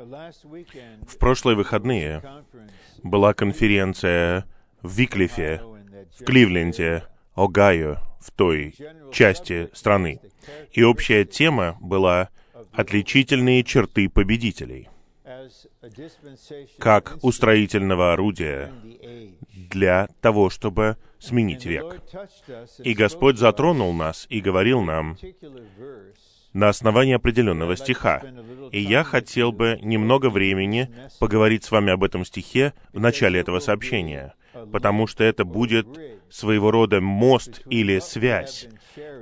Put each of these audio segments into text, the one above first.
В прошлые выходные была конференция в Виклифе, в Кливленде, Огайо, в той части страны. И общая тема была «Отличительные черты победителей» как устроительного орудия для того, чтобы сменить век. И Господь затронул нас и говорил нам на основании определенного стиха. И я хотел бы немного времени поговорить с вами об этом стихе в начале этого сообщения, потому что это будет своего рода мост или связь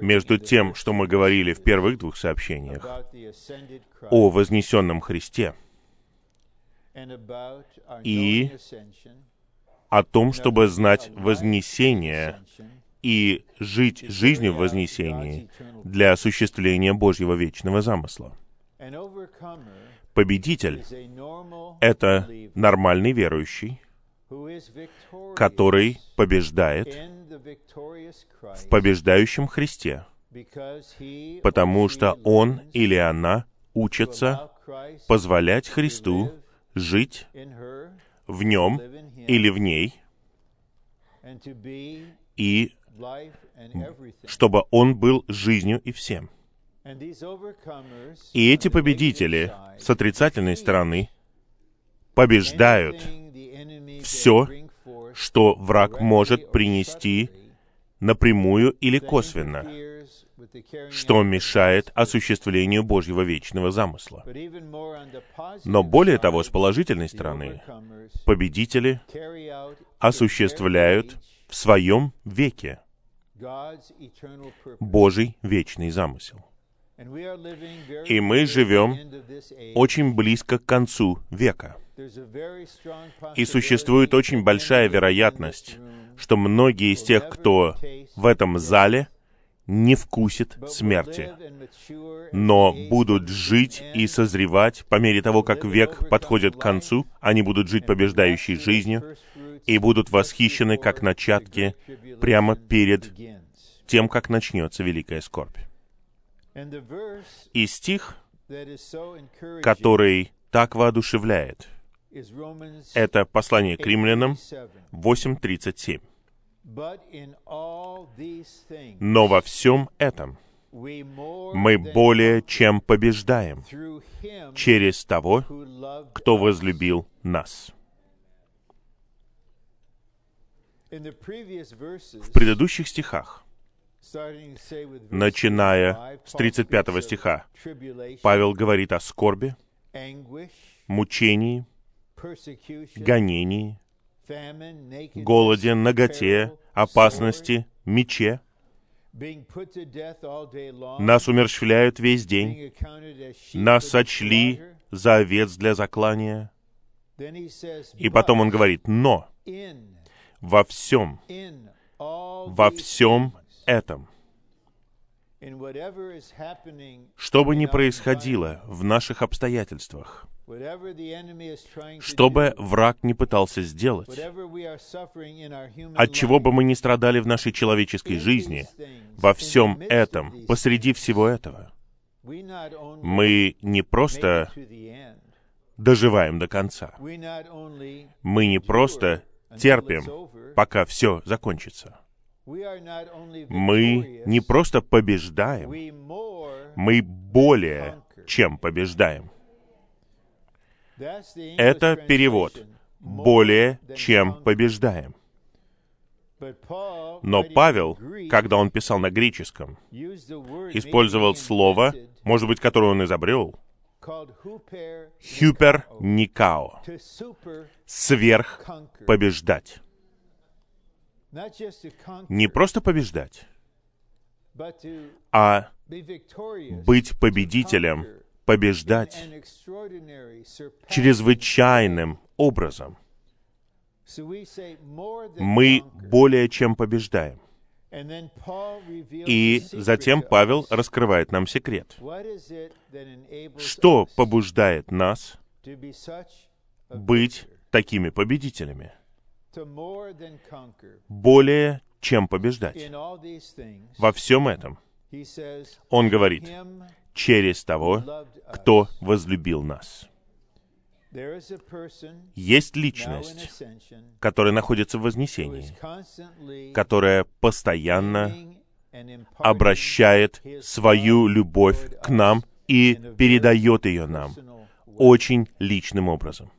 между тем, что мы говорили в первых двух сообщениях о вознесенном Христе и о том, чтобы знать вознесение и жить жизнью в вознесении для осуществления Божьего вечного замысла. Победитель — это нормальный верующий, который побеждает в побеждающем Христе, потому что он или она учится позволять Христу жить в нем или в ней, и чтобы он был жизнью и всем. И эти победители с отрицательной стороны побеждают все, что враг может принести напрямую или косвенно, что мешает осуществлению Божьего вечного замысла. Но более того, с положительной стороны, победители осуществляют в своем веке Божий вечный замысел. И мы живем очень близко к концу века. И существует очень большая вероятность, что многие из тех, кто в этом зале, не вкусят смерти, но будут жить и созревать по мере того, как век подходит к концу, они будут жить побеждающей жизнью и будут восхищены как начатки прямо перед тем, как начнется великая скорбь. И стих, который так воодушевляет, это послание к римлянам 8.37. Но во всем этом мы более чем побеждаем через того, кто возлюбил нас. В предыдущих стихах, начиная с 35 стиха, Павел говорит о скорби, мучении, гонении, голоде, наготе, опасности, мече. Нас умерщвляют весь день. Нас сочли за овец для заклания. И потом он говорит, но во всем, во всем этом, что бы ни происходило в наших обстоятельствах, что бы враг не пытался сделать, от чего бы мы ни страдали в нашей человеческой жизни, во всем этом, посреди всего этого, мы не просто доживаем до конца. Мы не просто терпим, пока все закончится. Мы не просто побеждаем, мы более чем побеждаем. Это перевод «более чем побеждаем». Но Павел, когда он писал на греческом, использовал слово, может быть, которое он изобрел, «хюпер никао» — «сверх побеждать». Не просто побеждать, а быть победителем побеждать чрезвычайным образом. Мы более чем побеждаем. И затем Павел раскрывает нам секрет. Что побуждает нас быть такими победителями? Более чем побеждать. Во всем этом он говорит, через того, кто возлюбил нас. Есть личность, которая находится в вознесении, которая постоянно обращает свою любовь к нам и передает ее нам очень личным образом.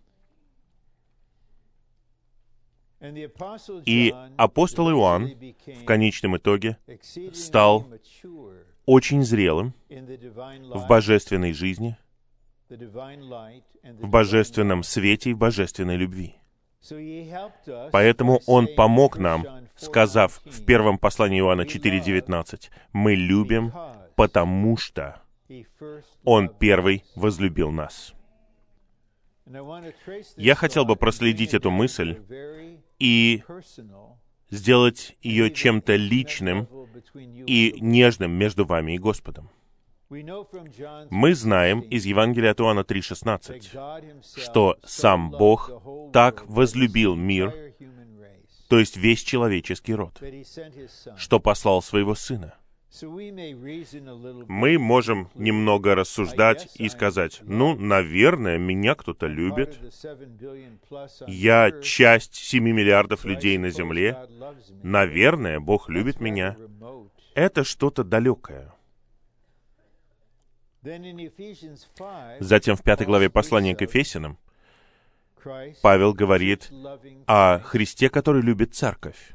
И апостол Иоанн в конечном итоге стал очень зрелым в божественной жизни, в божественном свете и в божественной любви. Поэтому Он помог нам, сказав в первом послании Иоанна 4.19, «Мы любим, потому что Он первый возлюбил нас». Я хотел бы проследить эту мысль и сделать ее чем-то личным и нежным между вами и Господом. Мы знаем из Евангелия от Иоанна 3,16, что сам Бог так возлюбил мир, то есть весь человеческий род, что послал своего Сына. Мы можем немного рассуждать и сказать, ну, наверное, меня кто-то любит. Я часть 7 миллиардов людей на Земле. Наверное, Бог любит меня. Это что-то далекое. Затем в пятой главе послания к Ефесянам Павел говорит о Христе, который любит церковь.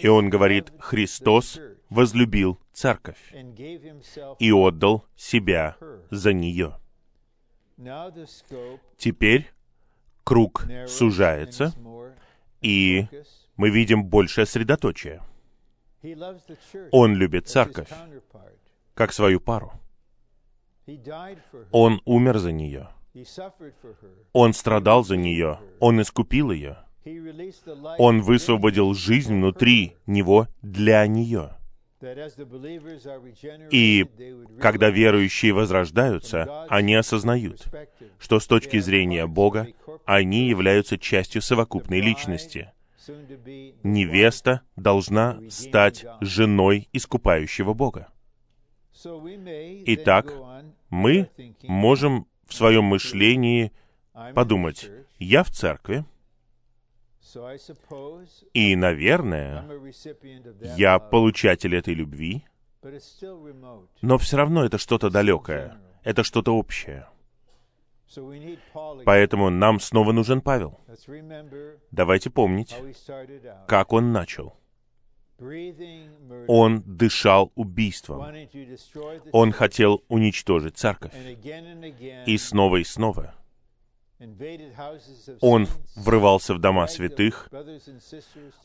И он говорит, Христос возлюбил церковь и отдал себя за нее. Теперь круг сужается, и мы видим большее средоточие. Он любит церковь, как свою пару. Он умер за нее. Он страдал за нее. Он искупил ее. Он высвободил жизнь внутри него для нее. И когда верующие возрождаются, они осознают, что с точки зрения Бога они являются частью совокупной личности. Невеста должна стать женой искупающего Бога. Итак, мы можем в своем мышлении подумать, я в церкви, и, наверное, я получатель этой любви, но все равно это что-то далекое, это что-то общее. Поэтому нам снова нужен Павел. Давайте помнить, как он начал. Он дышал убийством. Он хотел уничтожить церковь. И снова и снова. Он врывался в дома святых.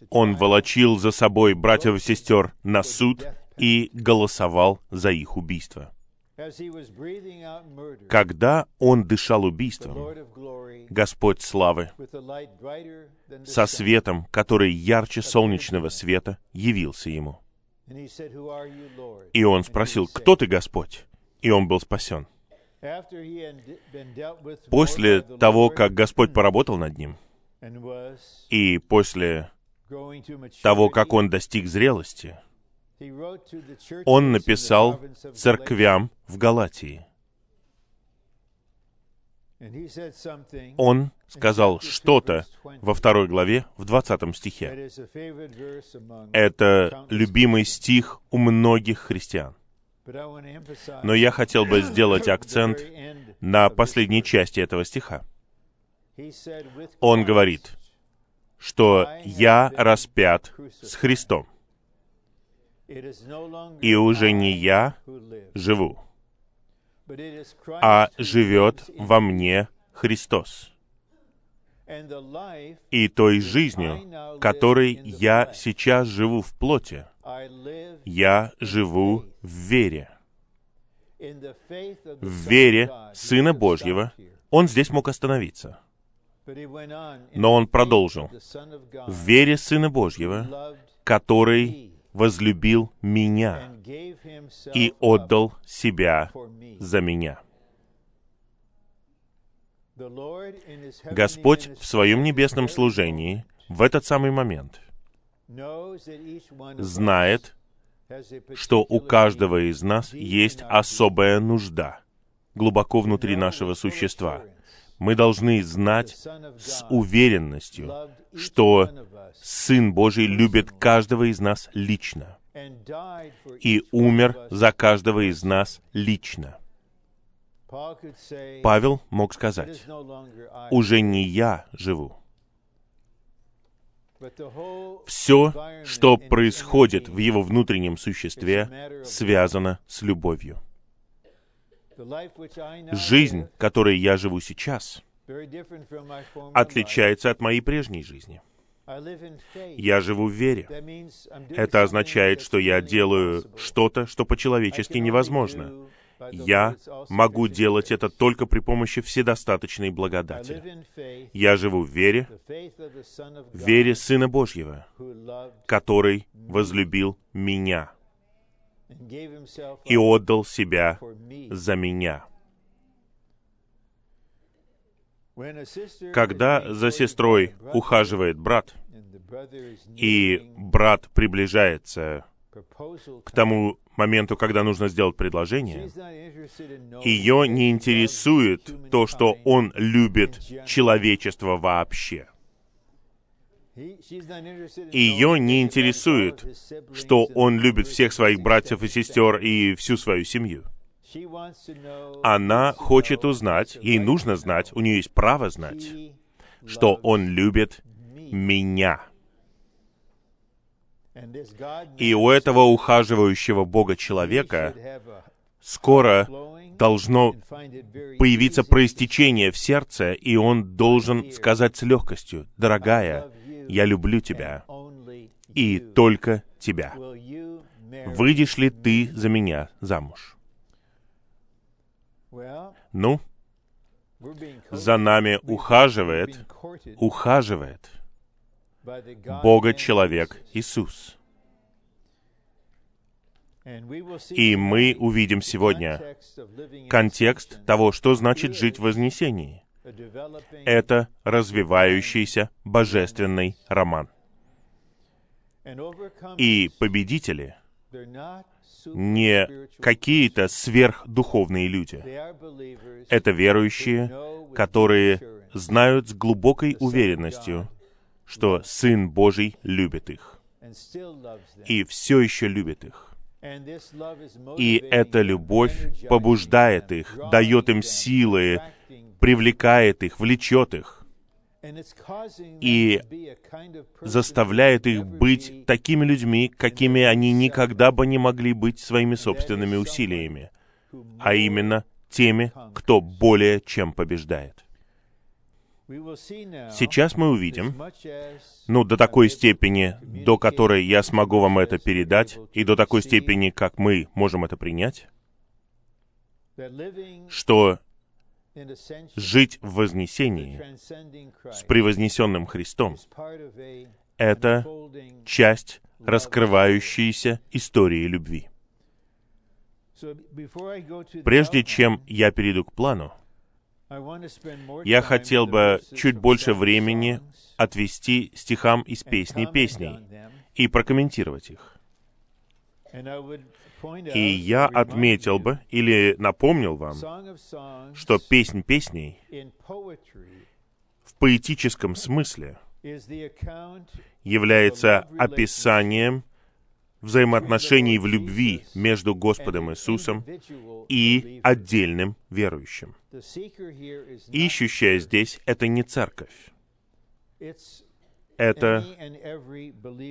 Он волочил за собой братьев и сестер на суд и голосовал за их убийство. Когда он дышал убийством, Господь славы, со светом, который ярче солнечного света, явился ему. И он спросил, «Кто ты, Господь?» И он был спасен. После того, как Господь поработал над ним, и после того, как он достиг зрелости, он написал церквям в Галатии. Он сказал что-то во второй главе, в двадцатом стихе. Это любимый стих у многих христиан. Но я хотел бы сделать акцент на последней части этого стиха. Он говорит, что «я распят с Христом, и уже не я живу, а живет во мне Христос. И той жизнью, которой я сейчас живу в плоти, я живу в вере. В вере Сына Божьего он здесь мог остановиться. Но он продолжил. В вере Сына Божьего, который возлюбил меня и отдал себя за меня. Господь в своем небесном служении в этот самый момент знает, что у каждого из нас есть особая нужда глубоко внутри нашего существа. Мы должны знать с уверенностью, что Сын Божий любит каждого из нас лично и умер за каждого из нас лично. Павел мог сказать, «Уже не я живу». Все, что происходит в его внутреннем существе, связано с любовью. Жизнь, которой я живу сейчас, отличается от моей прежней жизни. Я живу в вере. Это означает, что я делаю что-то, что по-человечески невозможно. Я могу делать это только при помощи вседостаточной благодати. Я живу в вере, в вере Сына Божьего, который возлюбил меня и отдал себя за меня. Когда за сестрой ухаживает брат, и брат приближается к тому моменту, когда нужно сделать предложение, ее не интересует то, что он любит человечество вообще. Ее не интересует, что он любит всех своих братьев и сестер и всю свою семью. Она хочет узнать, ей нужно знать, у нее есть право знать, что он любит меня. И у этого ухаживающего Бога человека скоро должно появиться проистечение в сердце, и он должен сказать с легкостью, «Дорогая, я люблю тебя, и только тебя. Выйдешь ли ты за меня замуж?» Ну, за нами ухаживает, ухаживает Бога-человек Иисус. И мы увидим сегодня контекст того, что значит жить в Вознесении. Это развивающийся божественный роман. И победители не какие-то сверхдуховные люди. Это верующие, которые знают с глубокой уверенностью, что Сын Божий любит их. И все еще любит их. И эта любовь побуждает их, дает им силы, привлекает их, влечет их. И заставляет их быть такими людьми, какими они никогда бы не могли быть своими собственными усилиями, а именно теми, кто более чем побеждает. Сейчас мы увидим, ну, до такой степени, до которой я смогу вам это передать, и до такой степени, как мы можем это принять, что жить в вознесении с превознесенным Христом — это часть раскрывающейся истории любви. Прежде чем я перейду к плану, я хотел бы чуть больше времени отвести стихам из песни песней и прокомментировать их. И я отметил бы или напомнил вам, что песнь песней в поэтическом смысле является описанием взаимоотношений в любви между Господом Иисусом и отдельным верующим. Ищущая здесь — это не церковь. Это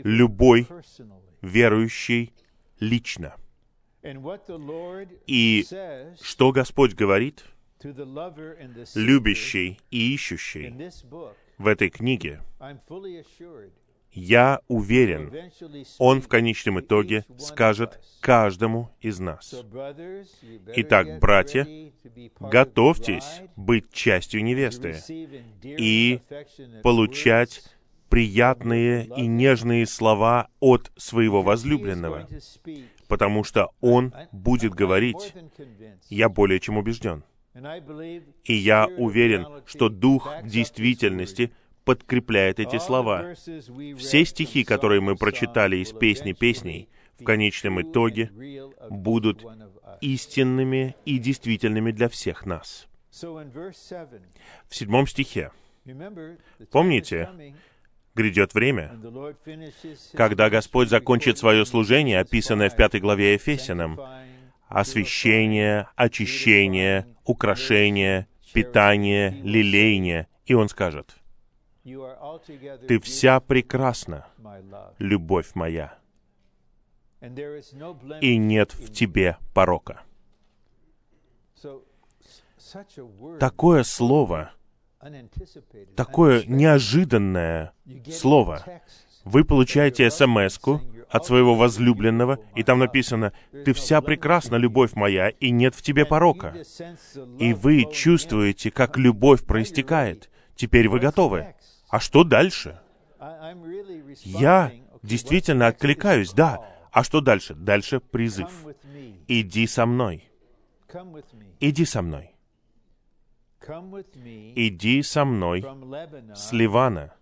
любой верующий лично. И что Господь говорит любящий и ищущий в этой книге, я уверен, Он в конечном итоге скажет каждому из нас. Итак, братья, готовьтесь быть частью невесты и получать приятные и нежные слова от своего возлюбленного, потому что он будет говорить, я более чем убежден. И я уверен, что Дух действительности подкрепляет эти слова. Все стихи, которые мы прочитали из «Песни песней», в конечном итоге будут истинными и действительными для всех нас. В седьмом стихе. Помните, грядет время, когда Господь закончит свое служение, описанное в пятой главе Ефесянам, освящение, очищение, украшение, питание, лелеяние, и Он скажет, «Ты вся прекрасна, любовь моя, и нет в тебе порока». Такое слово, такое неожиданное слово. Вы получаете смс от своего возлюбленного, и там написано, «Ты вся прекрасна, любовь моя, и нет в тебе порока». И вы чувствуете, как любовь проистекает. Теперь вы готовы. А что дальше? Я действительно откликаюсь, да. А что дальше? Дальше призыв. Иди со мной. Иди со мной. Иди со мной с Ливана,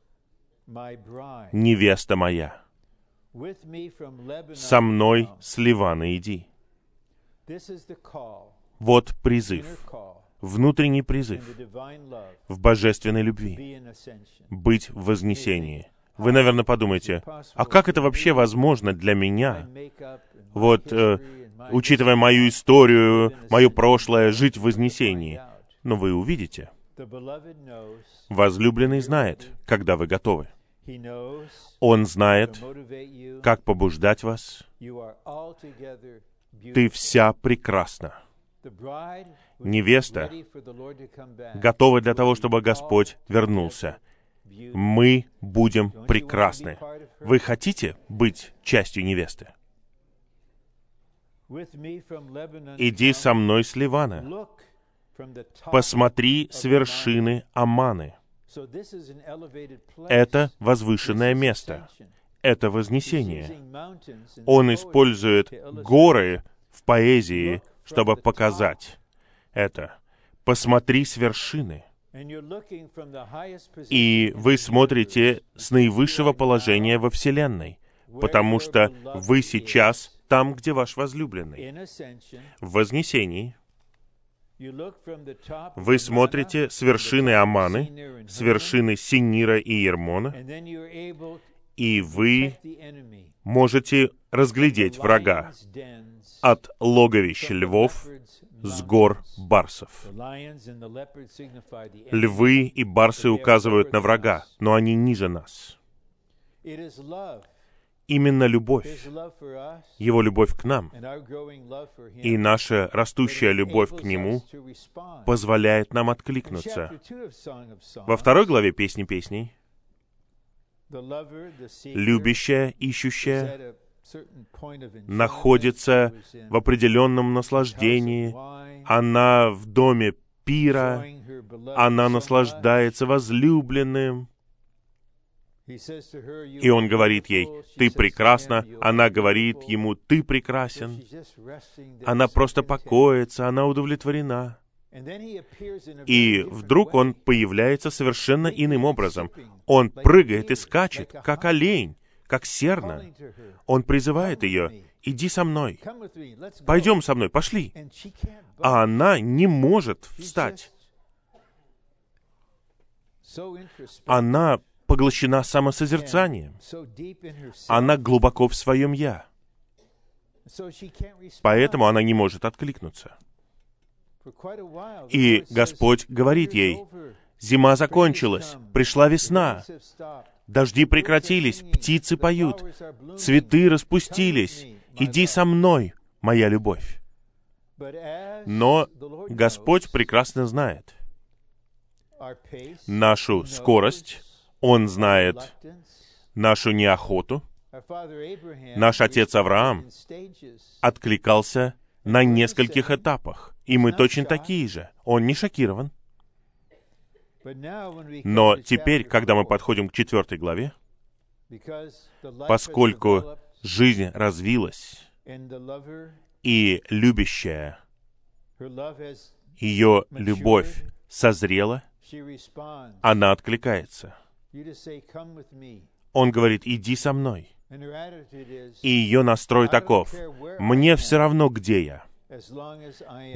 невеста моя. Со мной с Ливана иди. Вот призыв, внутренний призыв в божественной любви, быть в вознесении. Вы, наверное, подумаете, а как это вообще возможно для меня? Вот, э, учитывая мою историю, мое прошлое, жить в вознесении. Но вы увидите. Возлюбленный знает, когда вы готовы. Он знает, как побуждать вас. Ты вся прекрасна. Невеста готова для того, чтобы Господь вернулся. Мы будем прекрасны. Вы хотите быть частью невесты? Иди со мной с Ливана. Посмотри с вершины Аманы. Это возвышенное место. Это вознесение. Он использует горы в поэзии, чтобы показать это. Посмотри с вершины. И вы смотрите с наивысшего положения во Вселенной, потому что вы сейчас там, где ваш возлюбленный. В Вознесении. Вы смотрите с вершины Аманы, с вершины Синира и Ермона, и вы можете разглядеть врага от логовищ львов с гор барсов. Львы и барсы указывают на врага, но они ниже нас именно любовь, Его любовь к нам и наша растущая любовь к Нему позволяет нам откликнуться. Во второй главе Песни песней любящая, ищущая находится в определенном наслаждении. Она в доме пира, она наслаждается возлюбленным, и он говорит ей, «Ты прекрасна». Она говорит ему, «Ты прекрасен». Она просто покоится, она удовлетворена. И вдруг он появляется совершенно иным образом. Он прыгает и скачет, как олень, как серна. Он призывает ее, «Иди со мной, пойдем со мной, пошли». А она не может встать. Она поглощена самосозерцанием. Она глубоко в своем «я». Поэтому она не может откликнуться. И Господь говорит ей, «Зима закончилась, пришла весна, дожди прекратились, птицы поют, цветы распустились, иди со мной, моя любовь». Но Господь прекрасно знает нашу скорость, он знает нашу неохоту. Наш отец Авраам откликался на нескольких этапах, и мы точно такие же. Он не шокирован. Но теперь, когда мы подходим к четвертой главе, поскольку жизнь развилась, и любящая, ее любовь созрела, она откликается — он говорит, иди со мной. И ее настрой таков. Мне все равно, где я.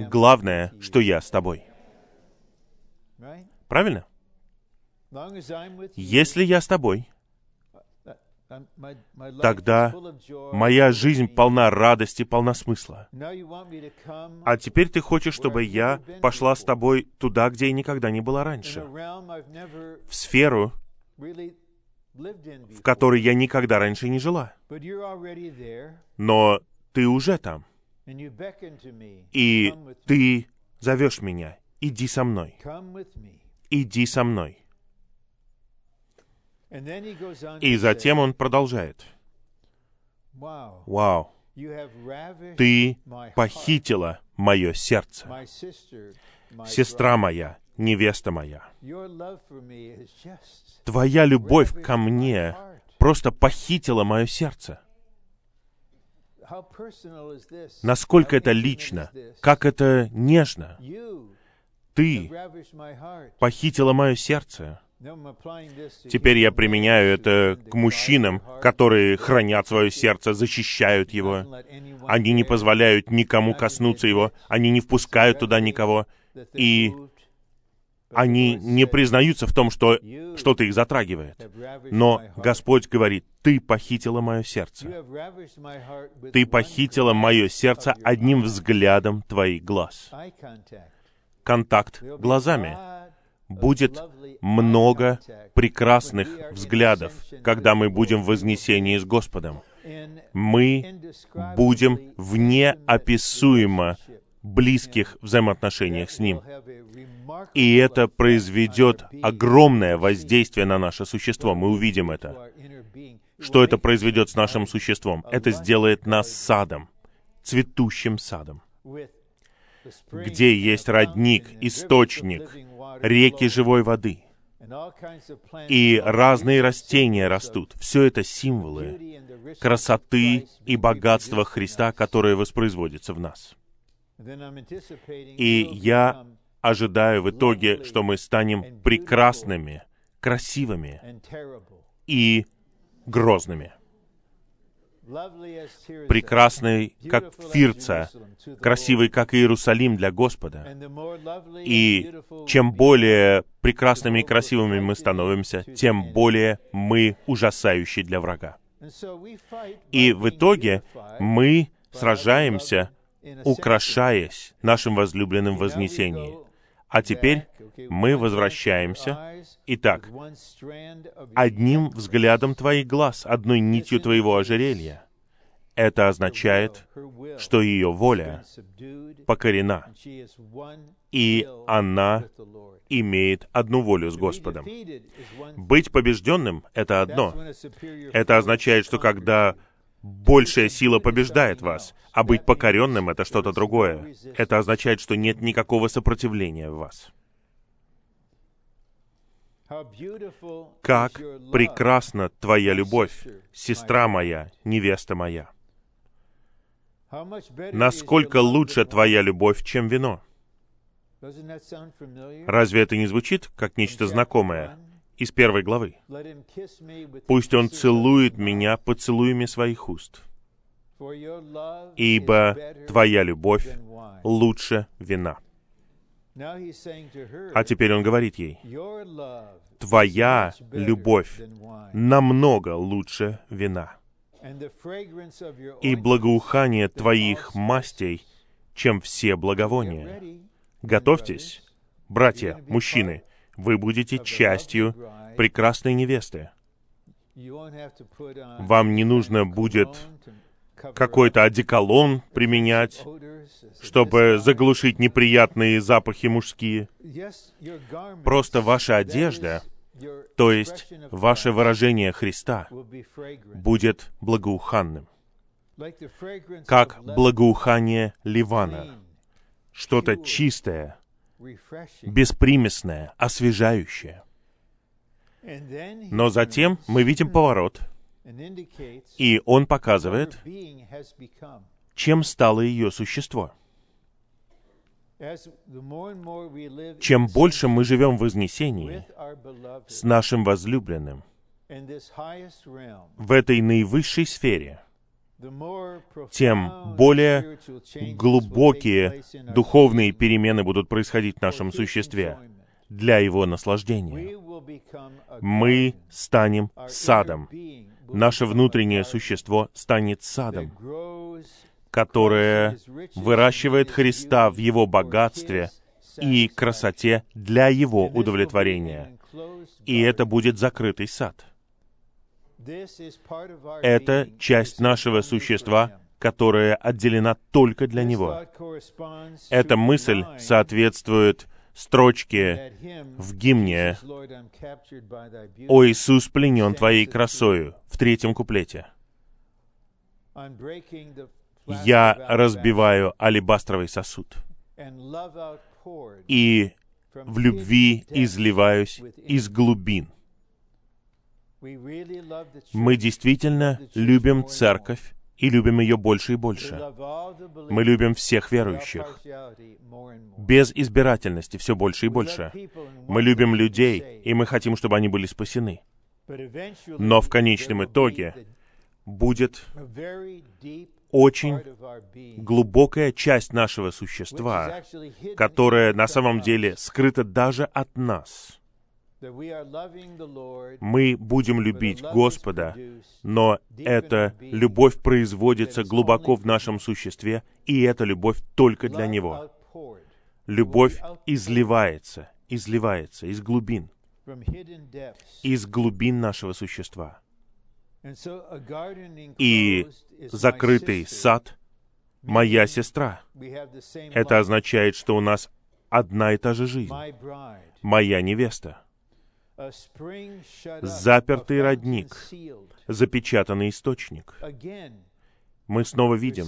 Главное, что я с тобой. Правильно? Если я с тобой, тогда моя жизнь полна радости, полна смысла. А теперь ты хочешь, чтобы я пошла с тобой туда, где я никогда не была раньше, в сферу, в которой я никогда раньше не жила. Но ты уже там. И ты зовешь меня. Иди со мной. Иди со мной. И затем он продолжает. Вау. Ты похитила мое сердце. Сестра моя, невеста моя. Твоя любовь ко мне просто похитила мое сердце. Насколько это лично, как это нежно. Ты похитила мое сердце. Теперь я применяю это к мужчинам, которые хранят свое сердце, защищают его. Они не позволяют никому коснуться его, они не впускают туда никого. И они не признаются в том, что что-то их затрагивает. Но Господь говорит, ты похитила мое сердце. Ты похитила мое сердце одним взглядом твоих глаз. Контакт глазами. Будет много прекрасных взглядов, когда мы будем в вознесении с Господом. Мы будем в неописуемо близких взаимоотношениях с Ним. И это произведет огромное воздействие на наше существо. Мы увидим это. Что это произведет с нашим существом? Это сделает нас садом, цветущим садом, где есть родник, источник, реки живой воды. И разные растения растут. Все это символы красоты и богатства Христа, которые воспроизводятся в нас. И я ожидаю в итоге, что мы станем прекрасными, красивыми и грозными. Прекрасный, как Фирца, красивый, как Иерусалим для Господа. И чем более прекрасными и красивыми мы становимся, тем более мы ужасающие для врага. И в итоге мы сражаемся украшаясь нашим возлюбленным вознесением. А теперь мы возвращаемся. Итак, одним взглядом твоих глаз, одной нитью твоего ожерелья. Это означает, что ее воля покорена, и она имеет одну волю с Господом. Быть побежденным — это одно. Это означает, что когда большая сила побеждает вас, а быть покоренным — это что-то другое. Это означает, что нет никакого сопротивления в вас. Как прекрасна твоя любовь, сестра моя, невеста моя. Насколько лучше твоя любовь, чем вино. Разве это не звучит как нечто знакомое? Из первой главы. «Пусть он целует меня поцелуями своих уст, ибо твоя любовь лучше вина». А теперь он говорит ей, «Твоя любовь намного лучше вина, и благоухание твоих мастей, чем все благовония. Готовьтесь, братья, мужчины, вы будете частью прекрасной невесты. Вам не нужно будет какой-то одеколон применять, чтобы заглушить неприятные запахи мужские. Просто ваша одежда, то есть ваше выражение Христа, будет благоуханным, как благоухание Ливана, что-то чистое, беспримесное, освежающее. Но затем мы видим поворот, и он показывает, чем стало ее существо. Чем больше мы живем в Вознесении с нашим возлюбленным в этой наивысшей сфере, тем более глубокие духовные перемены будут происходить в нашем существе. для Его наслаждения. Мы станем садом. Наше внутреннее существо станет садом, которое выращивает Христа в Его богатстве и красоте для Его удовлетворения. И это будет закрытый сад. Это часть нашего существа, которая отделена только для Него. Эта мысль соответствует строчке в гимне «О Иисус пленен Твоей красою» в третьем куплете. «Я разбиваю алебастровый сосуд, и в любви изливаюсь из глубин». Мы действительно любим церковь, и любим ее больше и больше. Мы любим всех верующих. Без избирательности все больше и больше. Мы любим людей, и мы хотим, чтобы они были спасены. Но в конечном итоге будет очень глубокая часть нашего существа, которая на самом деле скрыта даже от нас — мы будем любить Господа, но эта любовь производится глубоко в нашем существе, и эта любовь только для Него. Любовь изливается, изливается из глубин, из глубин нашего существа. И закрытый сад — моя сестра. Это означает, что у нас одна и та же жизнь. Моя невеста запертый родник, запечатанный источник. Мы снова видим,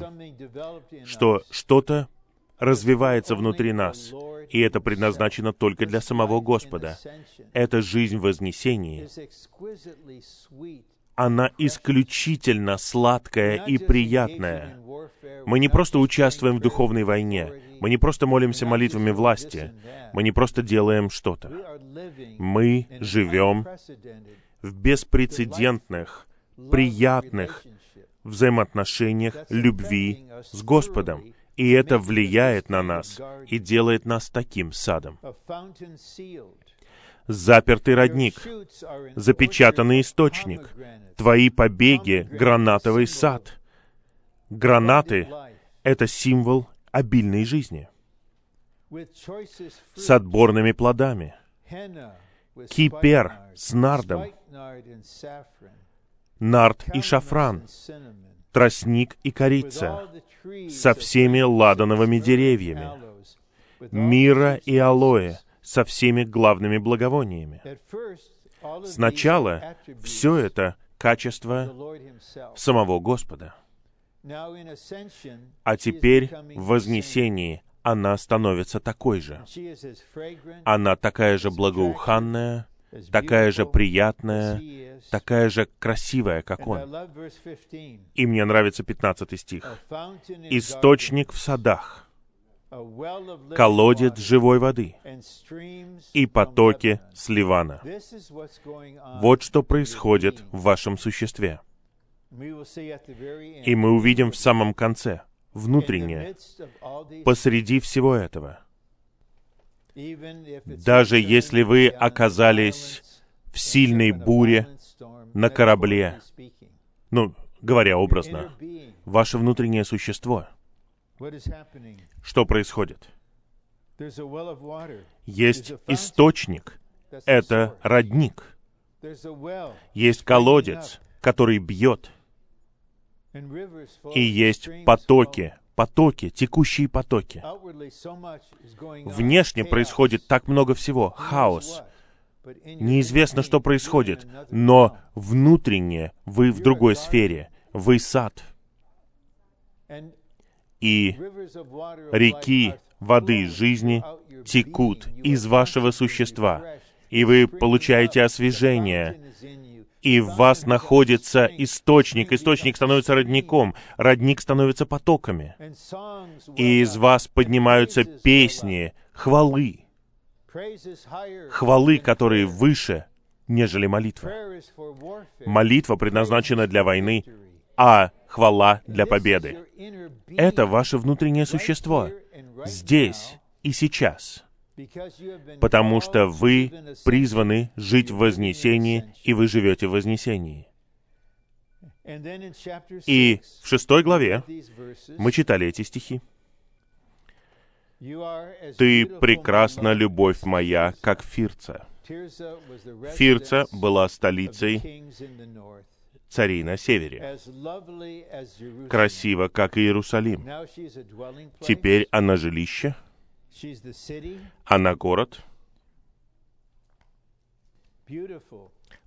что что-то развивается внутри нас, и это предназначено только для самого Господа. Это жизнь вознесения. Она исключительно сладкая и приятная. Мы не просто участвуем в духовной войне, мы не просто молимся молитвами власти, мы не просто делаем что-то. Мы живем в беспрецедентных, приятных взаимоотношениях любви с Господом. И это влияет на нас и делает нас таким садом. Запертый родник, запечатанный источник, твои побеги — гранатовый сад. Гранаты — это символ обильной жизни, с отборными плодами, кипер с нардом, нард и шафран, тростник и корица, со всеми ладановыми деревьями, мира и алоэ, со всеми главными благовониями. Сначала все это качество самого Господа — а теперь в вознесении она становится такой же. Она такая же благоуханная, такая же приятная, такая же красивая, как он. И мне нравится 15 стих. «Источник в садах, колодец живой воды и потоки с Ливана». Вот что происходит в вашем существе. И мы увидим в самом конце, внутреннее, посреди всего этого. Даже если вы оказались в сильной буре на корабле, ну, говоря образно, ваше внутреннее существо, что происходит? Есть источник, это родник. Есть колодец, который бьет. И есть потоки, потоки, текущие потоки. Внешне происходит так много всего, хаос. Неизвестно, что происходит, но внутренне вы в другой сфере, вы сад. И реки воды жизни текут из вашего существа, и вы получаете освежение, и в вас находится источник. Источник становится родником, родник становится потоками. И из вас поднимаются песни, хвалы. Хвалы, которые выше, нежели молитва. Молитва предназначена для войны, а хвала для победы. Это ваше внутреннее существо. Здесь и сейчас. Потому что вы призваны жить в вознесении, и вы живете в вознесении. И в шестой главе мы читали эти стихи. «Ты прекрасна, любовь моя, как Фирца». Фирца была столицей царей на севере. Красиво, как Иерусалим. Теперь она жилище, она город.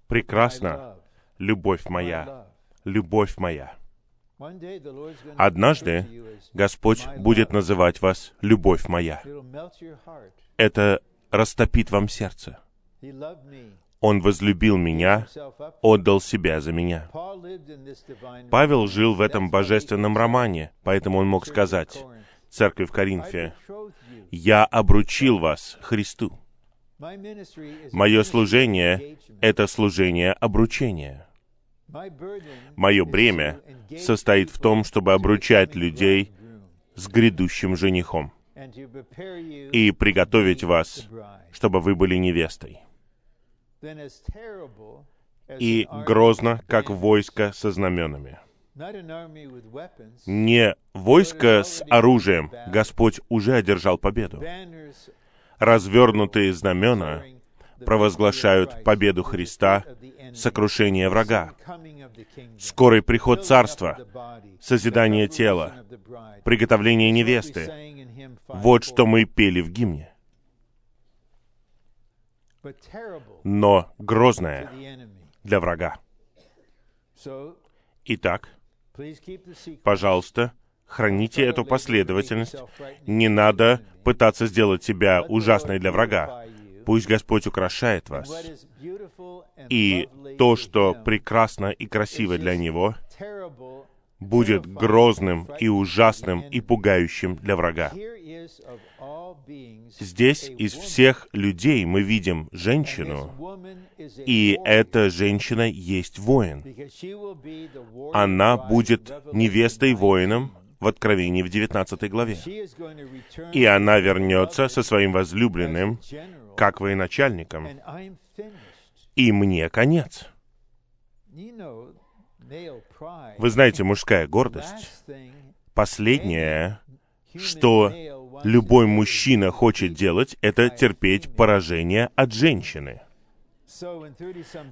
Прекрасно, любовь моя, любовь моя. Однажды Господь будет называть вас «любовь моя». Это растопит вам сердце. Он возлюбил меня, отдал себя за меня. Павел жил в этом божественном романе, поэтому он мог сказать, церкви в Коринфе, «Я обручил вас Христу». Мое служение — это служение обручения. Мое бремя состоит в том, чтобы обручать людей с грядущим женихом и приготовить вас, чтобы вы были невестой. И грозно, как войско со знаменами. Не войско с оружием, Господь уже одержал победу. Развернутые знамена провозглашают победу Христа, сокрушение врага, скорый приход Царства, созидание тела, приготовление невесты. Вот что мы пели в гимне. Но грозное для врага. Итак, пожалуйста, храните эту последовательность. Не надо пытаться сделать себя ужасной для врага. Пусть Господь украшает вас. И то, что прекрасно и красиво для Него, будет грозным и ужасным и пугающим для врага. Здесь из всех людей мы видим женщину, и эта женщина есть воин. Она будет невестой воином в Откровении в 19 главе. И она вернется со своим возлюбленным, как военачальником. И мне конец. Вы знаете, мужская гордость — последнее, что любой мужчина хочет делать, это терпеть поражение от женщины.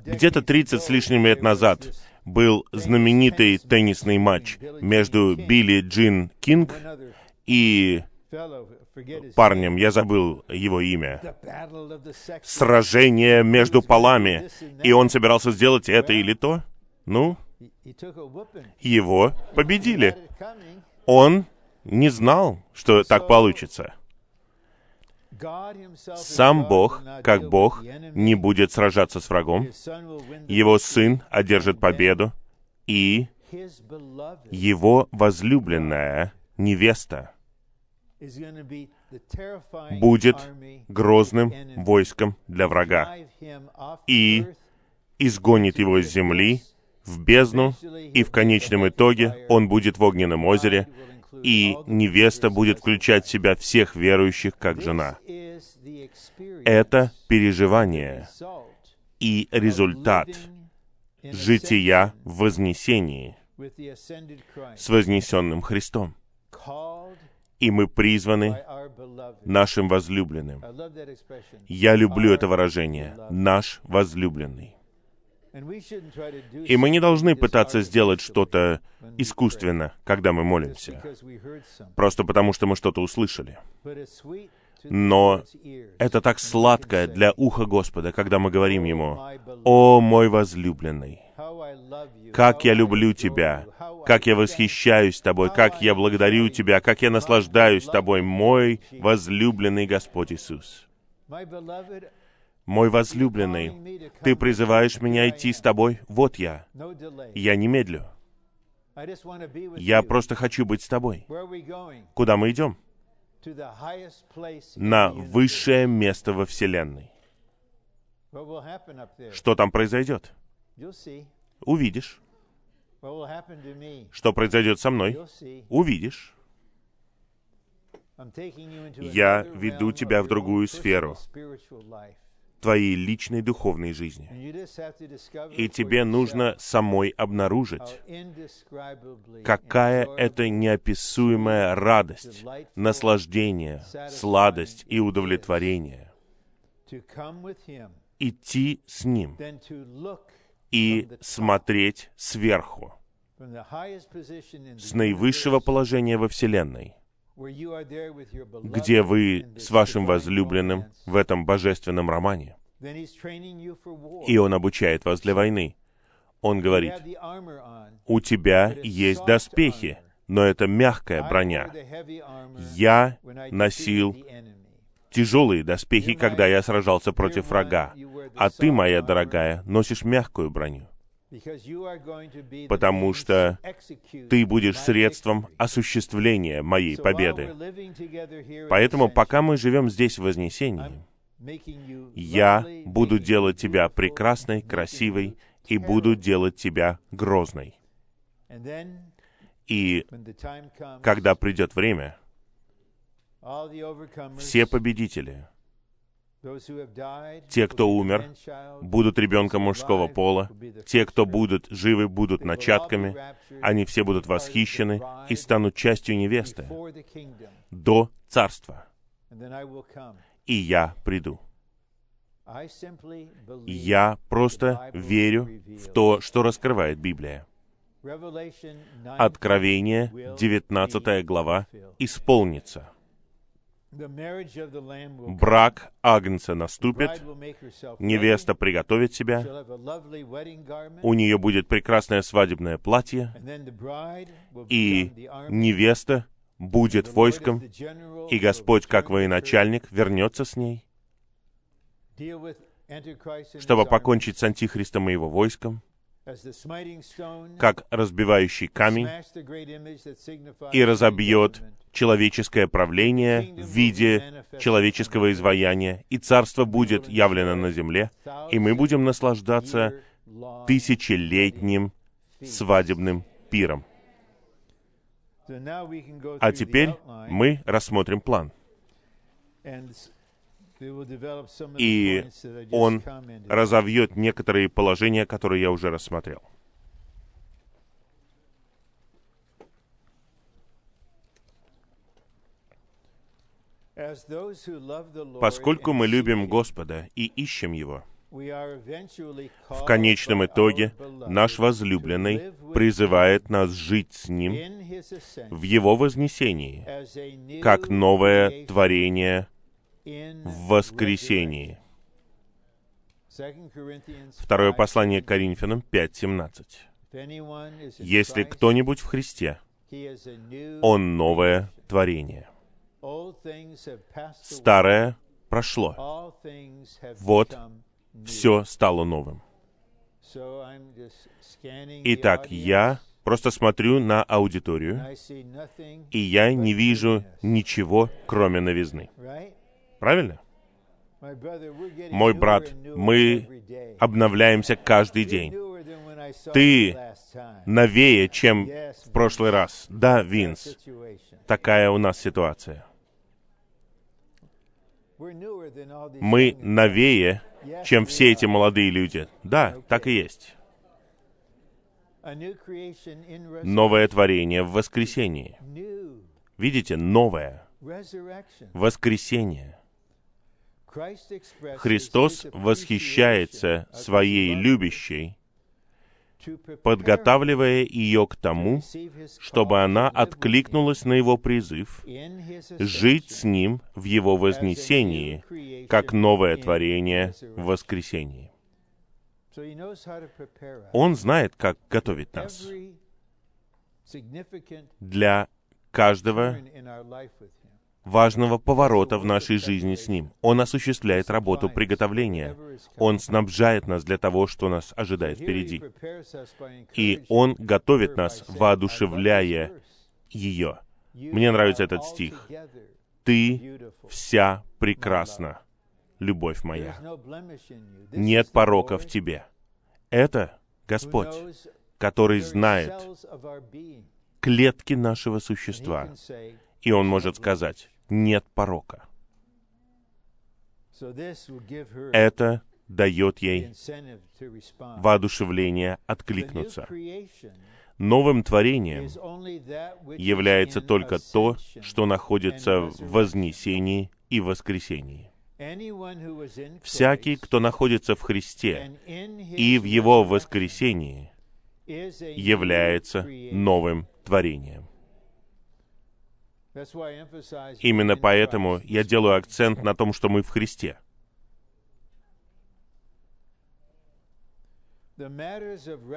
Где-то 30 с лишним лет назад был знаменитый теннисный матч между Билли Джин Кинг и парнем, я забыл его имя, сражение между полами, и он собирался сделать это или то. Ну, его победили. Он не знал, что так получится. Сам Бог, как Бог, не будет сражаться с врагом. Его Сын одержит победу, и его возлюбленная невеста будет грозным войском для врага и изгонит его из земли в бездну, и в конечном итоге он будет в огненном озере, и невеста будет включать в себя всех верующих как жена. Это переживание и результат жития в вознесении с вознесенным Христом. И мы призваны нашим возлюбленным. Я люблю это выражение. Наш возлюбленный. И мы не должны пытаться сделать что-то искусственно, когда мы молимся, просто потому что мы что-то услышали. Но это так сладко для уха Господа, когда мы говорим Ему, «О, мой возлюбленный, как я люблю Тебя, как я восхищаюсь Тобой, как я благодарю Тебя, как я наслаждаюсь Тобой, мой возлюбленный Господь Иисус». Мой возлюбленный, ты призываешь меня идти с тобой? Вот я. Я не медлю. Я просто хочу быть с тобой. Куда мы идем? На высшее место во Вселенной. Что там произойдет? Увидишь. Что произойдет со мной? Увидишь. Я веду тебя в другую сферу твоей личной духовной жизни. И тебе нужно самой обнаружить, какая это неописуемая радость, наслаждение, сладость и удовлетворение. идти с Ним и смотреть сверху, с наивысшего положения во Вселенной, где вы с вашим возлюбленным в этом божественном романе. И он обучает вас для войны. Он говорит, у тебя есть доспехи, но это мягкая броня. Я носил тяжелые доспехи, когда я сражался против врага, а ты, моя дорогая, носишь мягкую броню потому что ты будешь средством осуществления моей победы. Поэтому, пока мы живем здесь в Вознесении, я буду делать тебя прекрасной, красивой и буду делать тебя грозной. И когда придет время, все победители — те, кто умер, будут ребенком мужского пола. Те, кто будут живы, будут начатками. Они все будут восхищены и станут частью невесты до царства. И я приду. Я просто верю в то, что раскрывает Библия. Откровение, 19 глава, исполнится — Брак Агнца наступит, невеста приготовит себя, у нее будет прекрасное свадебное платье, и невеста будет войском, и Господь, как военачальник, вернется с ней, чтобы покончить с Антихристом и его войском, как разбивающий камень, и разобьет человеческое правление в виде человеческого изваяния, и царство будет явлено на земле, и мы будем наслаждаться тысячелетним свадебным пиром. А теперь мы рассмотрим план. И он разовьет некоторые положения, которые я уже рассмотрел. Поскольку мы любим Господа и ищем Его, в конечном итоге наш возлюбленный призывает нас жить с Ним в Его вознесении, как новое творение в воскресении. Второе послание к Коринфянам 5.17. Если кто-нибудь в Христе, он новое творение. Старое прошло. Вот, все стало новым. Итак, я просто смотрю на аудиторию, и я не вижу ничего, кроме новизны. Правильно? Мой брат, мы обновляемся каждый день. Ты новее, чем в прошлый раз. Да, Винс, такая у нас ситуация. Мы новее, чем все эти молодые люди. Да, так и есть. Новое творение в воскресении. Видите, новое. Воскресение. Христос восхищается своей любящей, подготавливая ее к тому, чтобы она откликнулась на его призыв жить с ним в его вознесении, как новое творение в воскресении. Он знает, как готовить нас для каждого важного поворота в нашей жизни с Ним. Он осуществляет работу приготовления. Он снабжает нас для того, что нас ожидает впереди. И Он готовит нас, воодушевляя ее. Мне нравится этот стих. «Ты вся прекрасна, любовь моя. Нет порока в тебе». Это Господь, который знает клетки нашего существа. И Он может сказать, нет порока. Это дает ей воодушевление откликнуться. Новым творением является только то, что находится в вознесении и воскресении. Всякий, кто находится в Христе и в Его воскресении, является новым творением. Именно поэтому я делаю акцент на том, что мы в Христе.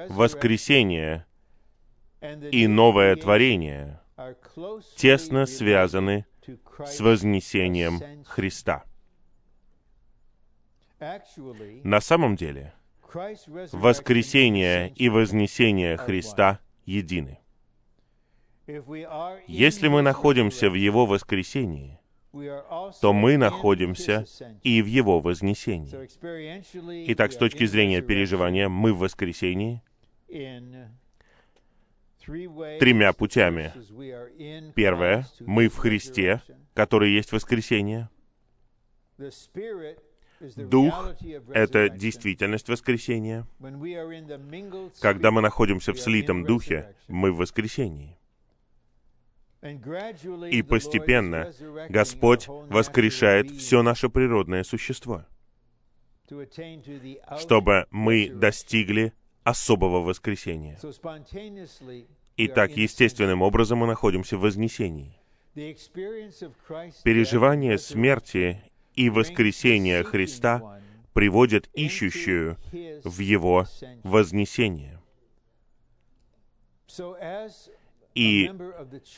Воскресение и новое творение тесно связаны с вознесением Христа. На самом деле, воскресение и вознесение Христа едины. Если мы находимся в Его воскресении, то мы находимся и в Его вознесении. Итак, с точки зрения переживания, мы в воскресении тремя путями. Первое, мы в Христе, который есть воскресение. Дух — это действительность воскресения. Когда мы находимся в слитом духе, мы в воскресении. И постепенно Господь воскрешает все наше природное существо, чтобы мы достигли особого воскресения. И так естественным образом мы находимся в вознесении. Переживание смерти и воскресения Христа приводит ищущую в Его вознесение. И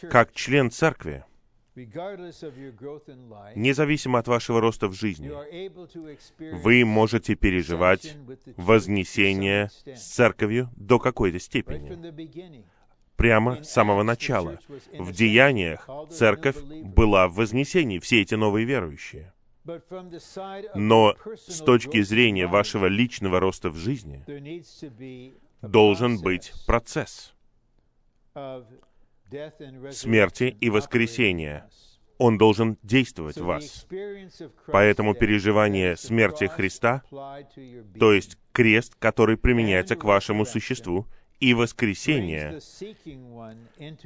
как член церкви, независимо от вашего роста в жизни, вы можете переживать вознесение с церковью до какой-то степени. Прямо с самого начала. В деяниях церковь была в вознесении, все эти новые верующие. Но с точки зрения вашего личного роста в жизни должен быть процесс смерти и воскресения. Он должен действовать в вас. Поэтому переживание смерти Христа, то есть крест, который применяется к вашему существу, и воскресение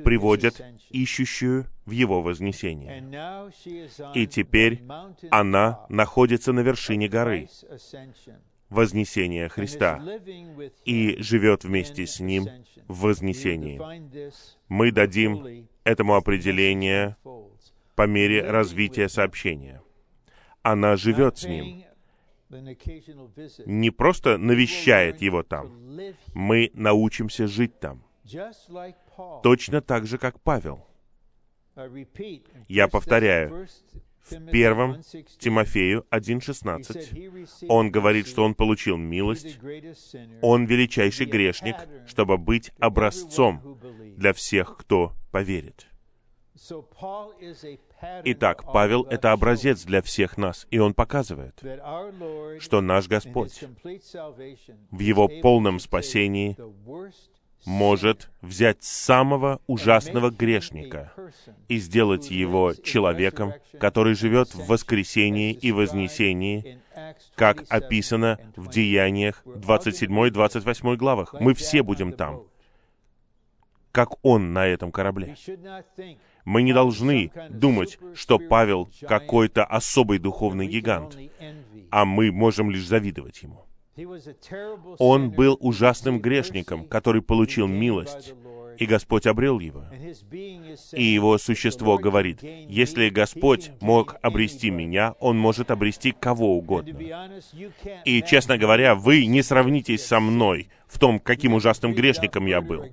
приводят ищущую в его вознесение. И теперь она находится на вершине горы, вознесения Христа, и живет вместе с Ним в вознесении. Мы дадим этому определение по мере развития сообщения. Она живет с Ним, не просто навещает его там. Мы научимся жить там. Точно так же, как Павел. Я повторяю, в первом Тимофею 1.16 он говорит, что он получил милость, он величайший грешник, чтобы быть образцом для всех, кто поверит. Итак, Павел — это образец для всех нас, и он показывает, что наш Господь в Его полном спасении может взять самого ужасного грешника и сделать его человеком, который живет в воскресении и вознесении, как описано в Деяниях 27-28 главах. Мы все будем там, как он на этом корабле. Мы не должны думать, что Павел какой-то особый духовный гигант, а мы можем лишь завидовать ему. Он был ужасным грешником, который получил милость, и Господь обрел его. И его существо говорит, если Господь мог обрести меня, Он может обрести кого угодно. И, честно говоря, вы не сравнитесь со мной в том, каким ужасным грешником я был.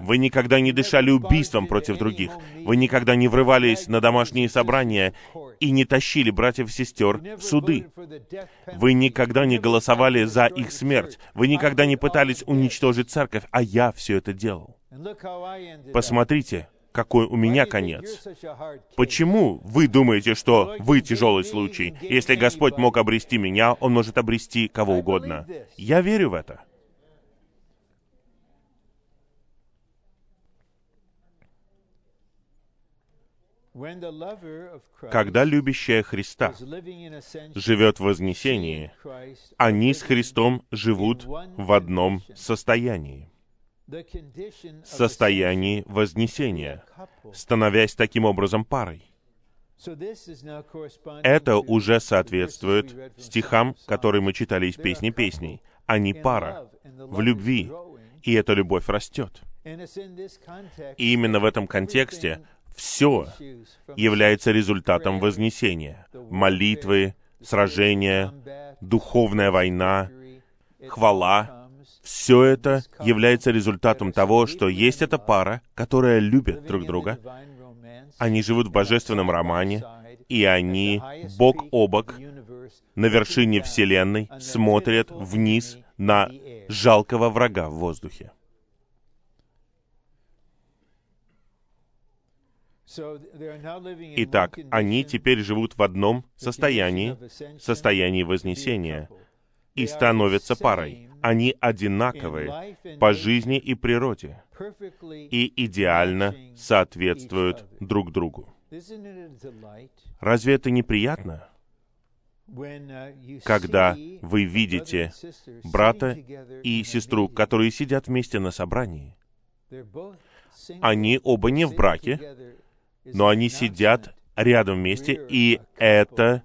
Вы никогда не дышали убийством против других. Вы никогда не врывались на домашние собрания и не тащили братьев и сестер в суды. Вы никогда не голосовали за их смерть. Вы никогда не пытались уничтожить церковь, а я все это делал. Посмотрите, какой у меня конец. Почему вы думаете, что вы тяжелый случай? Если Господь мог обрести меня, Он может обрести кого угодно. Я верю в это. Когда любящая Христа живет в вознесении, они с Христом живут в одном состоянии состоянии вознесения, становясь таким образом парой. Это уже соответствует стихам, которые мы читали из «Песни песней». Они пара в любви, и эта любовь растет. И именно в этом контексте все является результатом вознесения. Молитвы, сражения, духовная война, хвала. Все это является результатом того, что есть эта пара, которая любит друг друга. Они живут в божественном романе, и они бок о бок на вершине Вселенной смотрят вниз на жалкого врага в воздухе. Итак, они теперь живут в одном состоянии, состоянии Вознесения, и становятся парой. Они одинаковые по жизни и природе, и идеально соответствуют друг другу. Разве это неприятно? когда вы видите брата и сестру, которые сидят вместе на собрании. Они оба не в браке, но они сидят рядом вместе, и это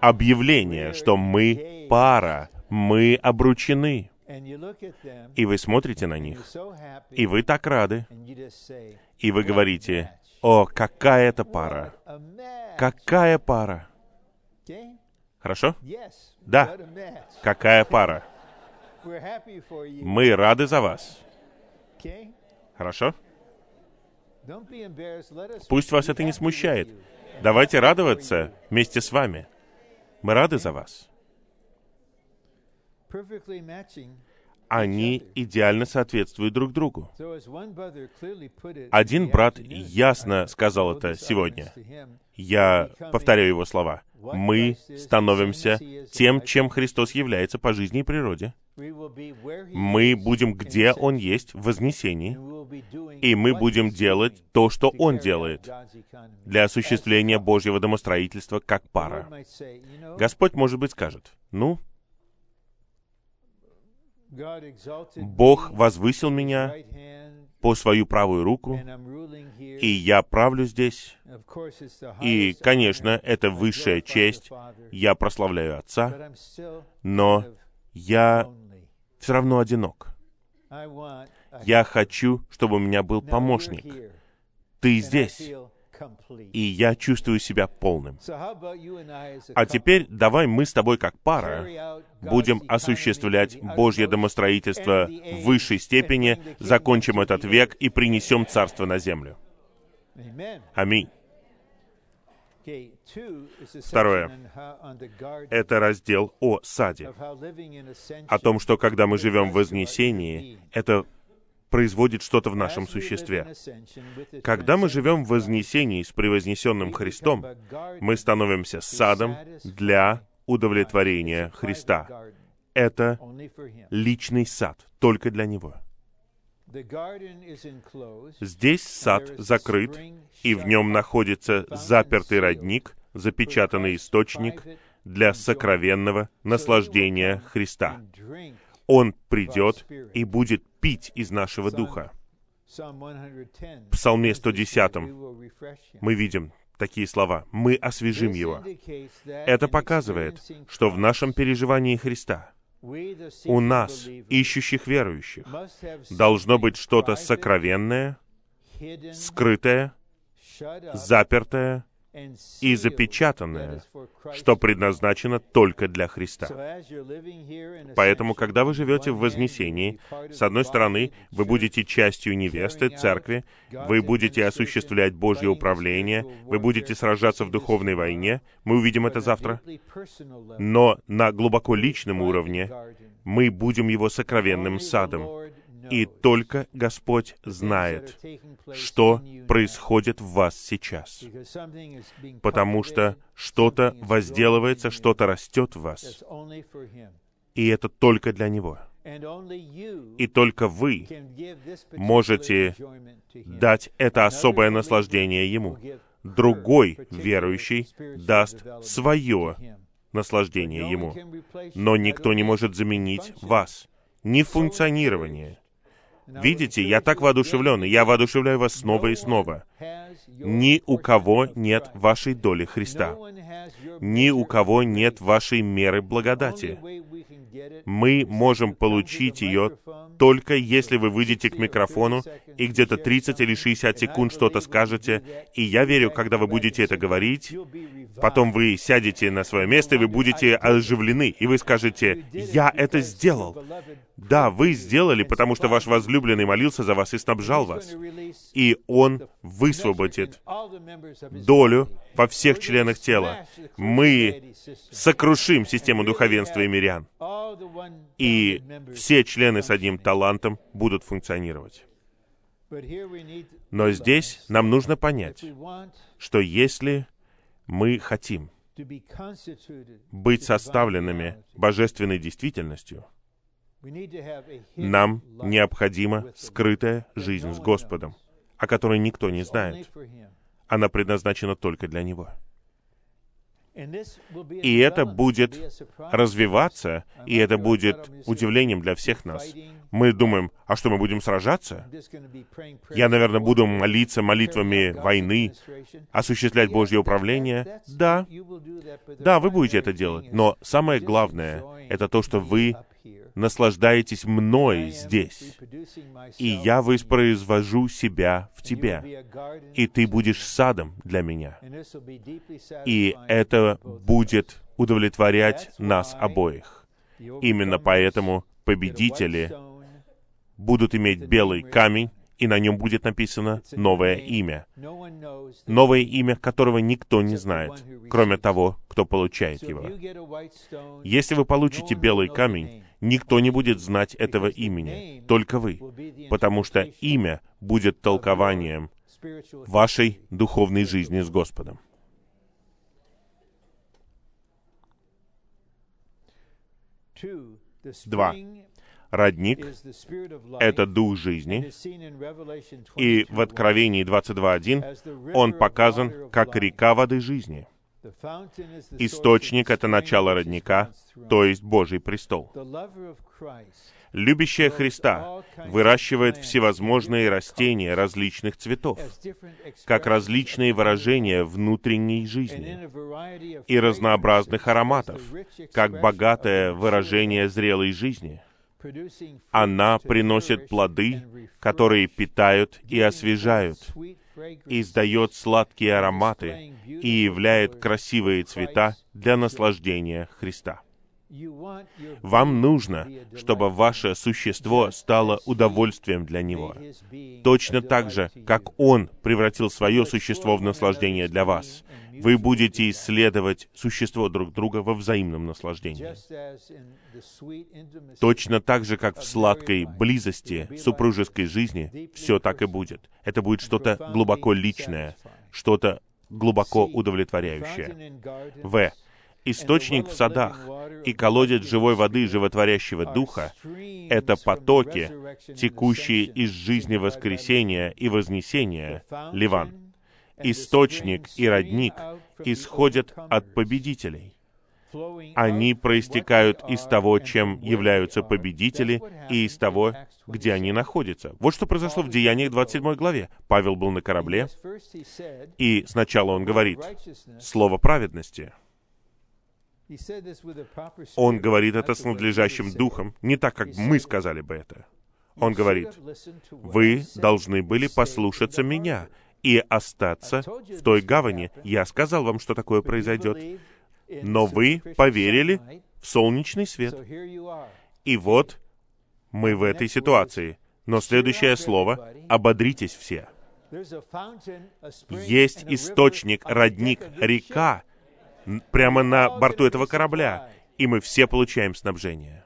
объявление, что мы пара, мы обручены. И вы смотрите на них, и вы так рады, и вы говорите, «О, какая это пара! Какая пара!» Хорошо? Да. Какая пара? Мы рады за вас. Хорошо? Пусть вас это не смущает. Давайте радоваться вместе с вами. Мы рады за вас. Они идеально соответствуют друг другу. Один брат ясно сказал это сегодня. Я повторяю его слова. Мы становимся тем, чем Христос является по жизни и природе. Мы будем где Он есть, в вознесении, и мы будем делать то, что Он делает для осуществления Божьего домостроительства как пара. Господь, может быть, скажет, ну, Бог возвысил меня по свою правую руку, и я правлю здесь. И, конечно, это высшая честь. Я прославляю Отца, но я все равно одинок. Я хочу, чтобы у меня был помощник. Ты здесь, и я чувствую себя полным. А теперь давай мы с тобой как пара будем осуществлять Божье домостроительство в высшей степени, закончим этот век и принесем Царство на землю. Аминь. Второе. Это раздел о саде. О том, что когда мы живем в Вознесении, это производит что-то в нашем существе. Когда мы живем в вознесении с превознесенным Христом, мы становимся садом для удовлетворения Христа. Это личный сад, только для Него. Здесь сад закрыт, и в нем находится запертый родник, запечатанный источник для сокровенного наслаждения Христа. Он придет и будет пить из нашего духа. В Псалме 110 мы видим такие слова. Мы освежим его. Это показывает, что в нашем переживании Христа у нас, ищущих верующих, должно быть что-то сокровенное, скрытое, запертое, и запечатанное, что предназначено только для Христа. Поэтому, когда вы живете в Вознесении, с одной стороны, вы будете частью невесты, церкви, вы будете осуществлять Божье управление, вы будете сражаться в духовной войне, мы увидим это завтра, но на глубоко личном уровне мы будем его сокровенным садом, и только Господь знает, что происходит в вас сейчас. Потому что что-то возделывается, что-то растет в вас. И это только для Него. И только вы можете дать это особое наслаждение Ему. другой верующий даст свое наслаждение Ему. Но никто не может заменить вас. Ни функционирование. Видите, я так воодушевлен, и я воодушевляю вас снова и снова. Ни у кого нет вашей доли Христа. Ни у кого нет вашей меры благодати. Мы можем получить ее только если вы выйдете к микрофону и где-то 30 или 60 секунд что-то скажете, и я верю, когда вы будете это говорить, потом вы сядете на свое место, и вы будете оживлены, и вы скажете, «Я это сделал!» Да, вы сделали, потому что ваш возлюбленный молился за вас и снабжал вас. И Он высвободит долю во всех членах тела. Мы сокрушим систему духовенства и мирян. И все члены с одним талантом будут функционировать. Но здесь нам нужно понять, что если мы хотим быть составленными божественной действительностью, нам необходима скрытая жизнь с Господом, о которой никто не знает. Она предназначена только для Него. И это будет развиваться, и это будет удивлением для всех нас. Мы думаем, а что, мы будем сражаться? Я, наверное, буду молиться молитвами войны, осуществлять Божье управление. Да, да, вы будете это делать. Но самое главное, это то, что вы наслаждаетесь мной здесь, и я воспроизвожу себя в тебе, и ты будешь садом для меня. И это будет удовлетворять нас обоих. Именно поэтому победители будут иметь белый камень, и на нем будет написано новое имя. Новое имя, которого никто не знает, кроме того, кто получает его. Если вы получите белый камень, никто не будет знать этого имени, только вы, потому что имя будет толкованием вашей духовной жизни с Господом. Два. Родник — это дух жизни, и в Откровении 22.1 он показан как река воды жизни — Источник — это начало родника, то есть Божий престол. Любящая Христа выращивает всевозможные растения различных цветов, как различные выражения внутренней жизни, и разнообразных ароматов, как богатое выражение зрелой жизни. Она приносит плоды, которые питают и освежают, издает сладкие ароматы и являет красивые цвета для наслаждения Христа. Вам нужно, чтобы ваше существо стало удовольствием для Него. Точно так же, как Он превратил свое существо в наслаждение для вас. Вы будете исследовать существо друг друга во взаимном наслаждении. Точно так же, как в сладкой близости супружеской жизни, все так и будет. Это будет что-то глубоко личное, что-то глубоко удовлетворяющее. В источник в садах и колодец живой воды животворящего духа — это потоки, текущие из жизни воскресения и вознесения, Ливан. Источник и родник исходят от победителей. Они проистекают из того, чем являются победители, и из того, где они находятся. Вот что произошло в Деяниях 27 главе. Павел был на корабле, и сначала он говорит «Слово праведности», он говорит это с надлежащим духом, не так, как мы сказали бы это. Он говорит, вы должны были послушаться меня и остаться в той гавани. Я сказал вам, что такое произойдет. Но вы поверили в солнечный свет. И вот мы в этой ситуации. Но следующее слово — ободритесь все. Есть источник, родник, река, прямо на борту этого корабля, и мы все получаем снабжение.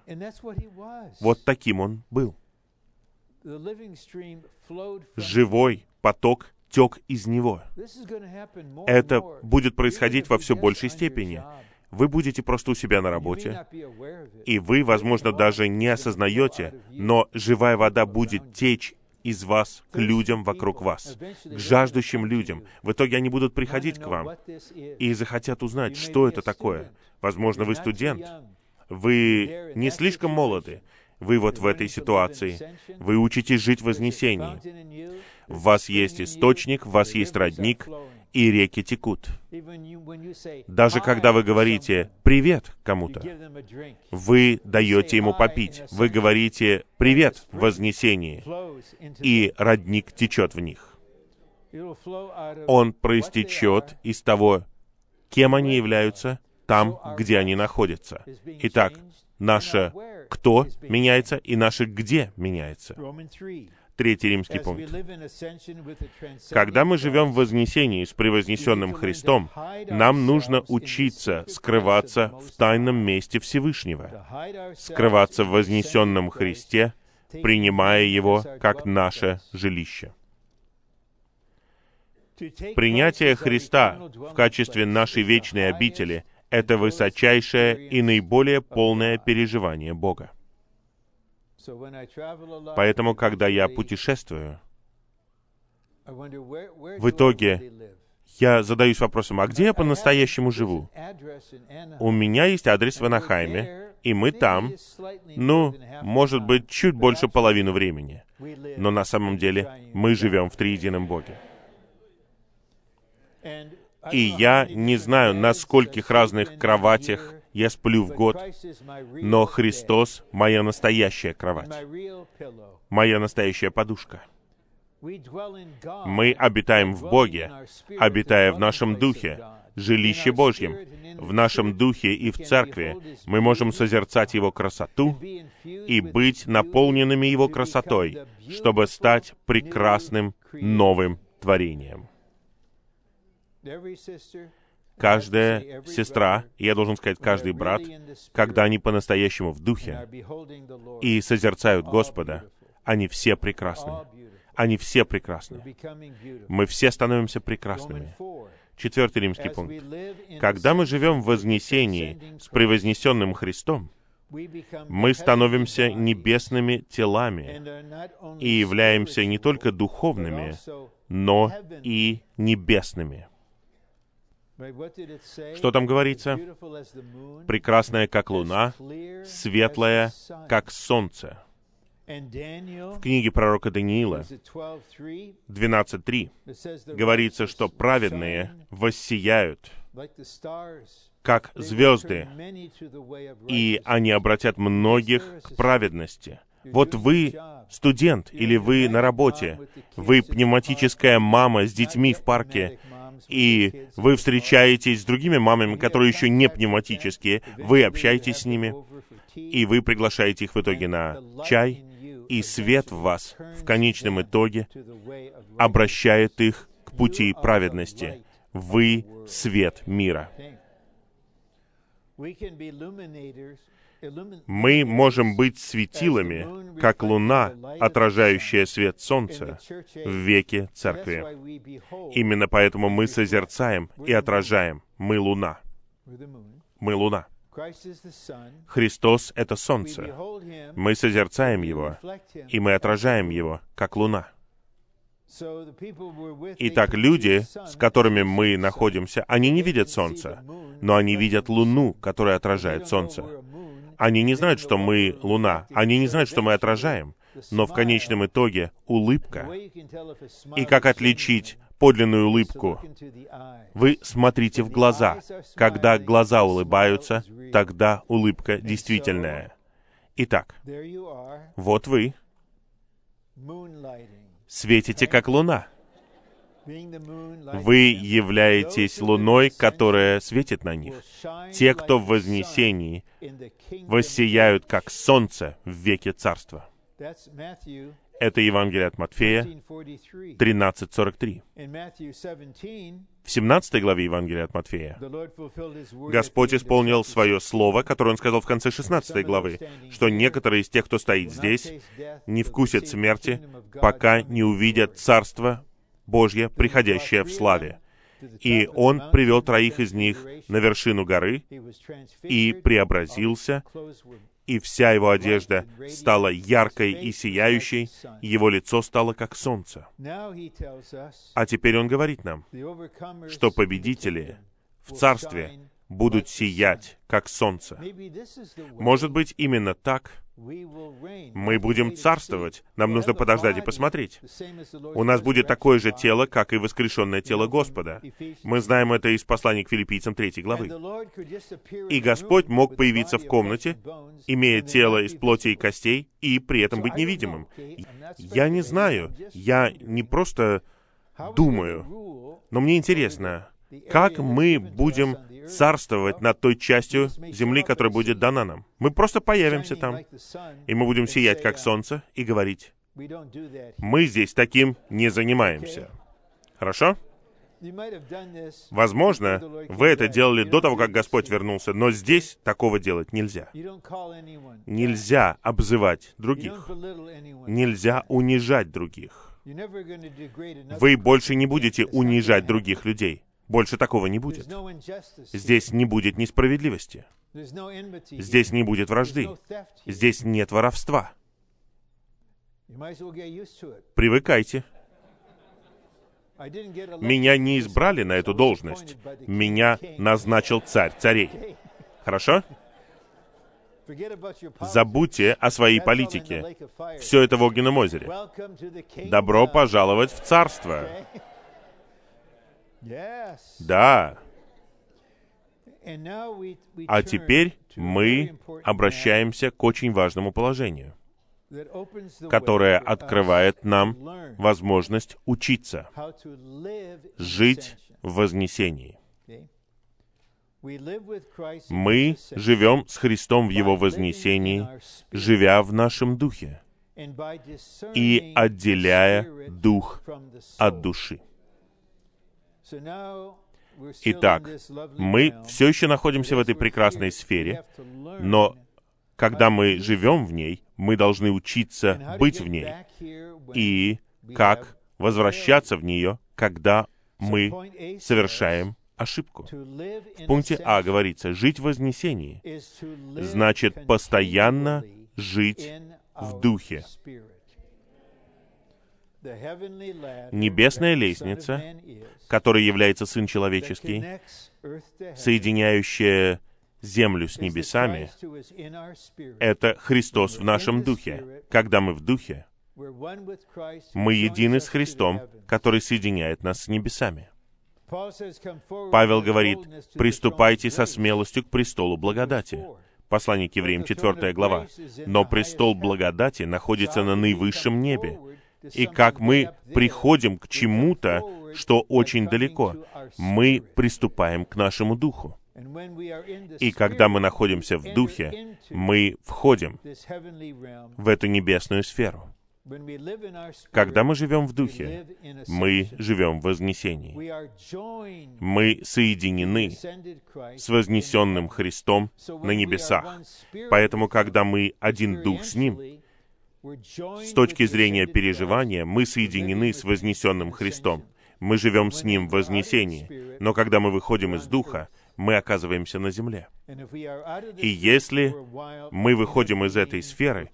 Вот таким он был. Живой поток тек из него. Это будет происходить во все большей степени. Вы будете просто у себя на работе, и вы, возможно, даже не осознаете, но живая вода будет течь из вас к людям вокруг вас, к жаждущим людям. В итоге они будут приходить к вам и захотят узнать, что это такое. Возможно, вы студент, вы не слишком молоды, вы вот в этой ситуации. Вы учитесь жить в Вознесении. В вас есть источник, в вас есть родник, и реки текут. Даже когда вы говорите «привет» кому-то, вы даете ему попить. Вы говорите «привет» в Вознесении, и родник течет в них. Он проистечет из того, кем они являются, там, где они находятся. Итак, наше «кто» меняется, и наше «где» меняется. Третий римский пункт. Когда мы живем в вознесении с превознесенным Христом, нам нужно учиться скрываться в тайном месте Всевышнего, скрываться в вознесенном Христе, принимая Его как наше жилище. Принятие Христа в качестве нашей вечной обители — это высочайшее и наиболее полное переживание Бога. Поэтому, когда я путешествую, в итоге я задаюсь вопросом, а где я по-настоящему живу? У меня есть адрес в Анахайме, и мы там, ну, может быть, чуть больше половины времени. Но на самом деле мы живем в триедином Боге. И я не знаю, на скольких разных кроватях я сплю в год, но Христос — моя настоящая кровать, моя настоящая подушка. Мы обитаем в Боге, обитая в нашем Духе, жилище Божьем. В нашем Духе и в Церкви мы можем созерцать Его красоту и быть наполненными Его красотой, чтобы стать прекрасным новым творением каждая сестра, и я должен сказать, каждый брат, когда они по-настоящему в духе и созерцают Господа, они все прекрасны. Они все прекрасны. Мы все становимся прекрасными. Четвертый римский пункт. Когда мы живем в вознесении с превознесенным Христом, мы становимся небесными телами и являемся не только духовными, но и небесными. Что там говорится? Прекрасная, как луна, светлая, как солнце. В книге пророка Даниила 12.3 говорится, что праведные воссияют, как звезды, и они обратят многих к праведности. Вот вы студент или вы на работе, вы пневматическая мама с детьми в парке, и вы встречаетесь с другими мамами, которые еще не пневматические, вы общаетесь с ними, и вы приглашаете их в итоге на чай, и свет в вас в конечном итоге обращает их к пути праведности. Вы — свет мира. Мы можем быть светилами, как луна, отражающая свет солнца в веке церкви. Именно поэтому мы созерцаем и отражаем. Мы луна. Мы луна. Христос — это солнце. Мы созерцаем Его, и мы отражаем Его, как луна. Итак, люди, с которыми мы находимся, они не видят солнца, но они видят луну, которая отражает солнце. Они не знают, что мы Луна. Они не знают, что мы отражаем. Но в конечном итоге улыбка. И как отличить подлинную улыбку? Вы смотрите в глаза. Когда глаза улыбаются, тогда улыбка действительная. Итак, вот вы светите как луна. Вы являетесь луной, которая светит на них. Те, кто в вознесении, воссияют, как солнце в веке Царства. Это Евангелие от Матфея 13.43. В 17 главе Евангелия от Матфея Господь исполнил свое слово, которое Он сказал в конце 16 главы, что некоторые из тех, кто стоит здесь, не вкусят смерти, пока не увидят Царство Божье, приходящее в славе. И он привел троих из них на вершину горы и преобразился, и вся его одежда стала яркой и сияющей, его лицо стало как солнце. А теперь он говорит нам, что победители в царстве будут сиять, как солнце. Может быть, именно так мы будем царствовать. Нам нужно подождать и посмотреть. У нас будет такое же тело, как и воскрешенное тело Господа. Мы знаем это из послания к филиппийцам 3 главы. И Господь мог появиться в комнате, имея тело из плоти и костей, и при этом быть невидимым. Я не знаю, я не просто думаю, но мне интересно, как мы будем царствовать над той частью земли, которая будет дана нам. Мы просто появимся там, и мы будем сиять, как солнце, и говорить, мы здесь таким не занимаемся. Хорошо? Возможно, вы это делали до того, как Господь вернулся, но здесь такого делать нельзя. Нельзя обзывать других. Нельзя унижать других. Вы больше не будете унижать других людей. Больше такого не будет. Здесь не будет несправедливости. Здесь не будет вражды. Здесь нет воровства. Привыкайте. Меня не избрали на эту должность. Меня назначил царь царей. Хорошо? Забудьте о своей политике. Все это в огненном озере. Добро пожаловать в царство. Да. А теперь мы обращаемся к очень важному положению, которое открывает нам возможность учиться, жить в вознесении. Мы живем с Христом в Его вознесении, живя в нашем духе и отделяя дух от души. Итак, мы все еще находимся в этой прекрасной сфере, но когда мы живем в ней, мы должны учиться быть в ней и как возвращаться в нее, когда мы совершаем ошибку. В пункте А говорится, жить в вознесении значит постоянно жить в духе. Небесная лестница, которой является Сын Человеческий, соединяющая землю с небесами, это Христос в нашем духе. Когда мы в духе, мы едины с Христом, который соединяет нас с небесами. Павел говорит, «Приступайте со смелостью к престолу благодати». Послание к евреям, 4 глава. «Но престол благодати находится на наивысшем небе, и как мы приходим к чему-то, что очень далеко. Мы приступаем к нашему духу. И когда мы находимся в духе, мы входим в эту небесную сферу. Когда мы живем в духе, мы живем в вознесении. Мы соединены с вознесенным Христом на небесах. Поэтому, когда мы один дух с Ним, с точки зрения переживания, мы соединены с вознесенным Христом. Мы живем с Ним в вознесении. Но когда мы выходим из Духа, мы оказываемся на земле. И если мы выходим из этой сферы,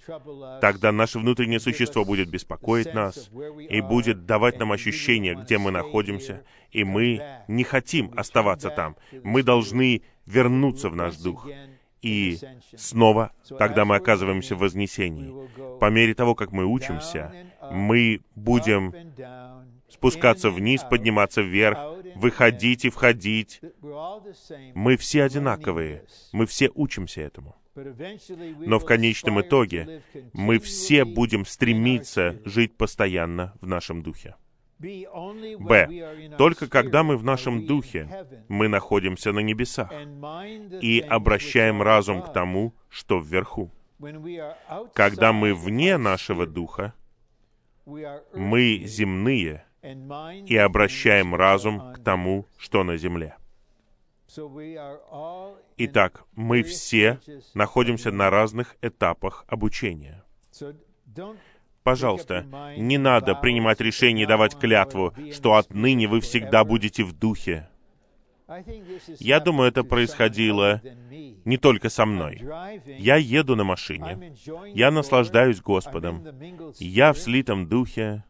тогда наше внутреннее существо будет беспокоить нас и будет давать нам ощущение, где мы находимся, и мы не хотим оставаться там. Мы должны вернуться в наш дух и снова тогда мы оказываемся в вознесении. По мере того, как мы учимся, мы будем спускаться вниз, подниматься вверх, выходить и входить. Мы все одинаковые, мы все учимся этому. Но в конечном итоге мы все будем стремиться жить постоянно в нашем духе. Б. Только когда мы в нашем духе, мы находимся на небесах и обращаем разум к тому, что вверху. Когда мы вне нашего духа, мы земные и обращаем разум к тому, что на земле. Итак, мы все находимся на разных этапах обучения. Пожалуйста, не надо принимать решение и давать клятву, что отныне вы всегда будете в духе. Я думаю, это происходило не только со мной. Я еду на машине, я наслаждаюсь Господом, я в слитом духе,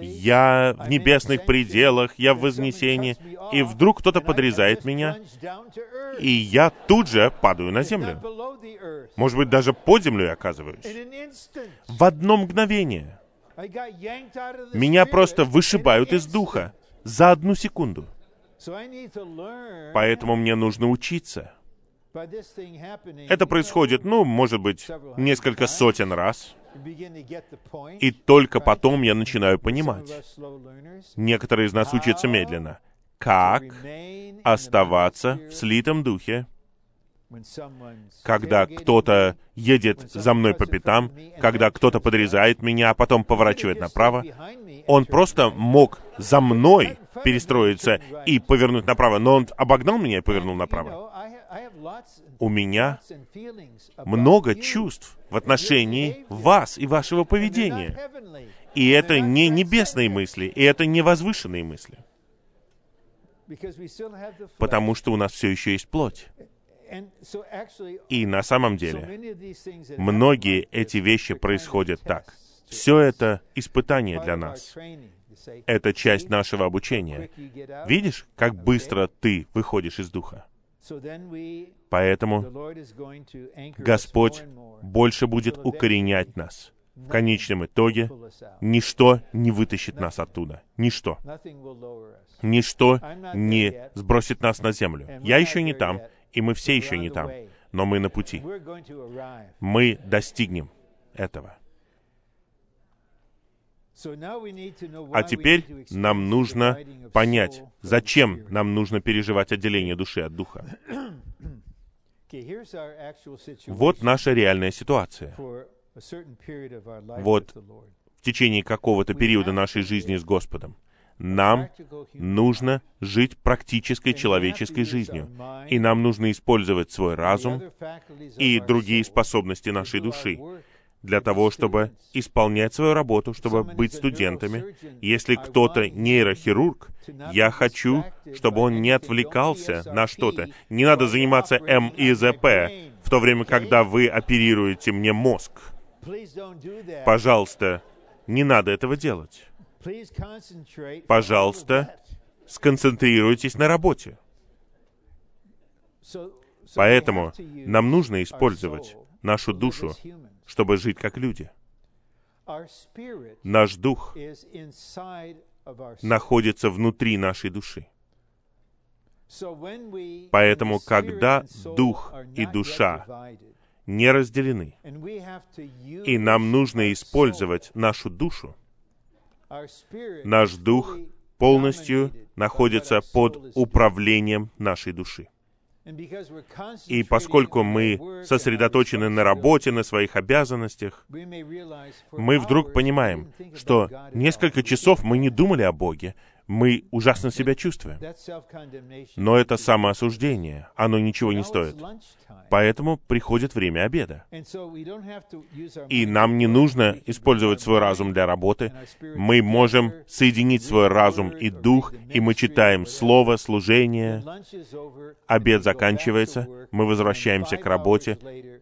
я в небесных пределах, я в вознесении, и вдруг кто-то подрезает меня, и я тут же падаю на землю. Может быть, даже под землю оказываюсь. В одно мгновение. Меня просто вышибают из духа за одну секунду. Поэтому мне нужно учиться. Это происходит, ну, может быть, несколько сотен раз. И только потом я начинаю понимать. Некоторые из нас учатся медленно. Как оставаться в слитом духе, когда кто-то едет за мной по пятам, когда кто-то подрезает меня, а потом поворачивает направо, он просто мог за мной перестроиться и повернуть направо, но он обогнал меня и повернул направо. У меня много чувств в отношении вас и вашего поведения. И это не небесные мысли, и это не возвышенные мысли. Потому что у нас все еще есть плоть. И на самом деле, многие эти вещи происходят так. Все это испытание для нас. Это часть нашего обучения. Видишь, как быстро ты выходишь из духа? Поэтому Господь больше будет укоренять нас. В конечном итоге ничто не вытащит нас оттуда. Ничто. Ничто не сбросит нас на землю. Я еще не там, и мы все еще не там, но мы на пути. Мы достигнем этого. А теперь нам нужно понять, зачем нам нужно переживать отделение души от духа. Вот наша реальная ситуация. Вот в течение какого-то периода нашей жизни с Господом. Нам нужно жить практической человеческой жизнью, и нам нужно использовать свой разум и другие способности нашей души для того, чтобы исполнять свою работу, чтобы быть студентами. Если кто-то нейрохирург, я хочу, чтобы он не отвлекался на что-то. Не надо заниматься МИЗП в то время, когда вы оперируете мне мозг. Пожалуйста, не надо этого делать. Пожалуйста, сконцентрируйтесь на работе. Поэтому нам нужно использовать нашу душу, чтобы жить как люди. Наш дух находится внутри нашей души. Поэтому, когда дух и душа не разделены, и нам нужно использовать нашу душу, наш дух полностью находится под управлением нашей души. И поскольку мы сосредоточены на работе, на своих обязанностях, мы вдруг понимаем, что несколько часов мы не думали о Боге, мы ужасно себя чувствуем. Но это самоосуждение, оно ничего не стоит. Поэтому приходит время обеда. И нам не нужно использовать свой разум для работы. Мы можем соединить свой разум и дух, и мы читаем слово, служение. Обед заканчивается, мы возвращаемся к работе,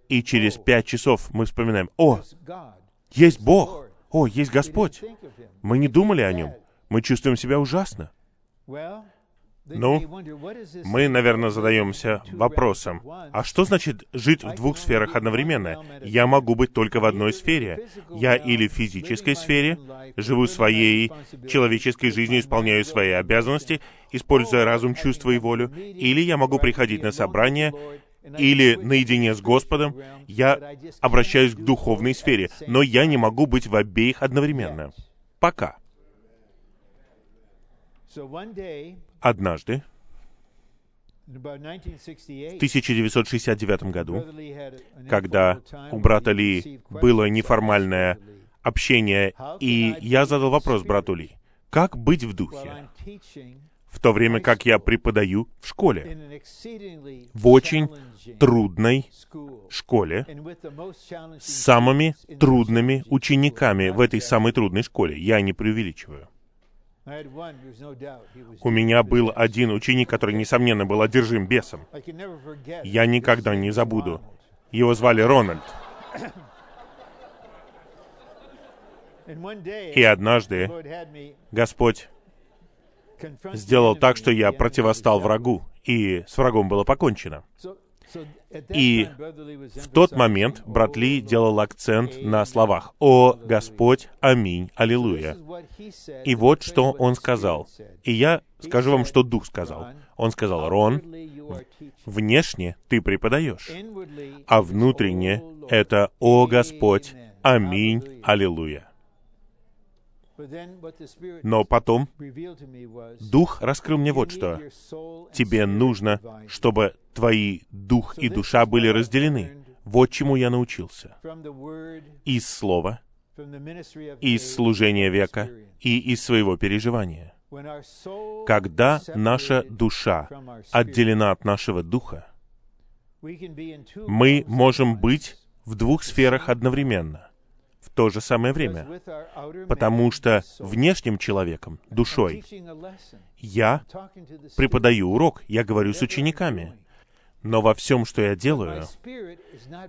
и через пять часов мы вспоминаем, «О, есть Бог! О, есть Господь!» Мы не думали о Нем. Мы чувствуем себя ужасно. Ну, мы, наверное, задаемся вопросом, а что значит жить в двух сферах одновременно? Я могу быть только в одной сфере. Я или в физической сфере, живу своей человеческой жизнью, исполняю свои обязанности, используя разум, чувство и волю, или я могу приходить на собрание, или наедине с Господом, я обращаюсь к духовной сфере, но я не могу быть в обеих одновременно. Пока. Однажды, в 1969 году, когда у брата Ли было неформальное общение, и я задал вопрос брату Ли, как быть в духе, в то время как я преподаю в школе, в очень трудной школе, с самыми трудными учениками в этой самой трудной школе. Я не преувеличиваю. У меня был один ученик, который, несомненно, был одержим бесом. Я никогда не забуду. Его звали Рональд. И однажды Господь сделал так, что я противостал врагу, и с врагом было покончено. И в тот момент брат Ли делал акцент на словах «О Господь, аминь, аллилуйя». И вот что он сказал. И я скажу вам, что Дух сказал. Он сказал, «Рон, внешне ты преподаешь, а внутренне это «О Господь, аминь, аллилуйя». Но потом Дух раскрыл мне вот что. Тебе нужно, чтобы твои дух и душа были разделены. Вот чему я научился. Из Слова, из служения века и из своего переживания. Когда наша душа отделена от нашего духа, мы можем быть в двух сферах одновременно в то же самое время. Потому что внешним человеком, душой, я преподаю урок, я говорю с учениками. Но во всем, что я делаю,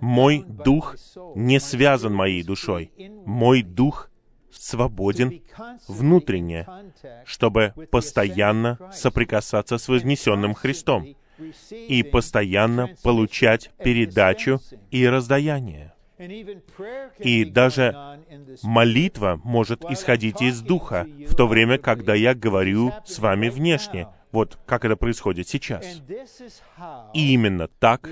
мой дух не связан моей душой. Мой дух свободен внутренне, чтобы постоянно соприкасаться с вознесенным Христом и постоянно получать передачу и раздаяние. И даже молитва может исходить из Духа, в то время, когда я говорю с вами внешне. Вот как это происходит сейчас. И именно так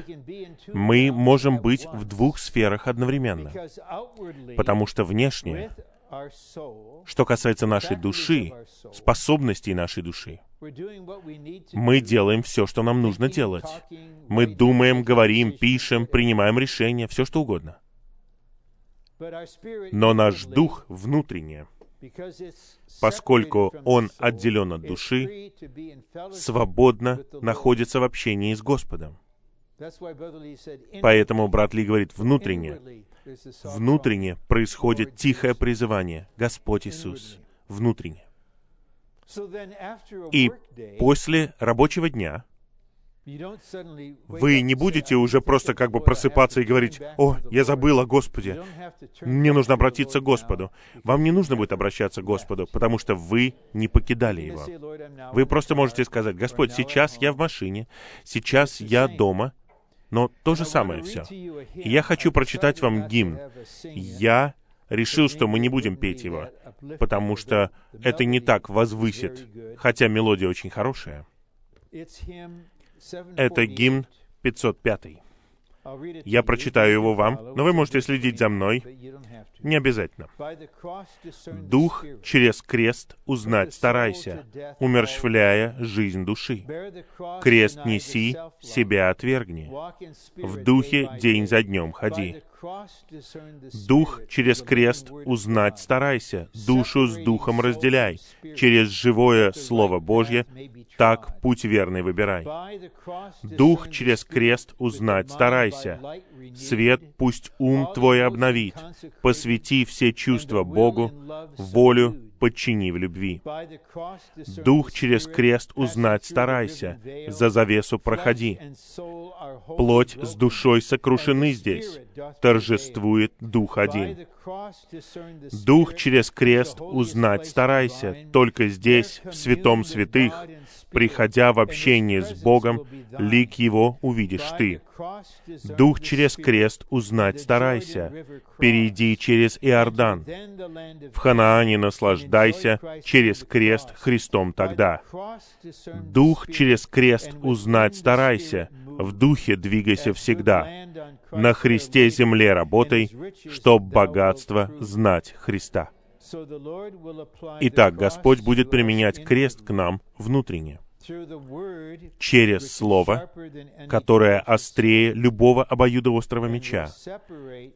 мы можем быть в двух сферах одновременно. Потому что внешне, что касается нашей души, способностей нашей души, мы делаем все, что нам нужно делать. Мы думаем, говорим, пишем, принимаем решения, все что угодно. Но наш дух внутренне, поскольку он отделен от души, свободно находится в общении с Господом. Поэтому брат Ли говорит, внутренне, внутренне происходит тихое призывание, Господь Иисус, внутренне. И после рабочего дня вы не будете уже просто как бы просыпаться и говорить, «О, я забыл о Господе, мне нужно обратиться к Господу». Вам не нужно будет обращаться к Господу, потому что вы не покидали Его. Вы просто можете сказать, «Господь, сейчас я в машине, сейчас я дома», но то же самое все. И я хочу прочитать вам гимн. Я решил, что мы не будем петь его, потому что это не так возвысит, хотя мелодия очень хорошая. Это гимн 505. Я прочитаю его вам, но вы можете следить за мной. Не обязательно. Дух через крест узнать старайся, умерщвляя жизнь души. Крест неси, себя отвергни. В духе день за днем ходи. Дух через крест узнать старайся, душу с духом разделяй, через живое Слово Божье так путь верный выбирай. Дух через крест узнать старайся, свет пусть ум твой обновит, посвяти все чувства Богу, волю подчини в любви. Дух через крест узнать старайся, за завесу проходи. Плоть с душой сокрушены здесь, торжествует Дух один. Дух через крест узнать старайся, только здесь, в святом святых, приходя в общение с Богом, лик Его увидишь ты. Дух через крест узнать старайся, перейди через Иордан. В Ханаане наслаждайся через крест Христом тогда. Дух через крест узнать старайся, в духе двигайся всегда. На Христе земле работай, чтоб богатство знать Христа. Итак, Господь будет применять крест к нам внутренне. Через Слово, которое острее любого обоюдоострого меча,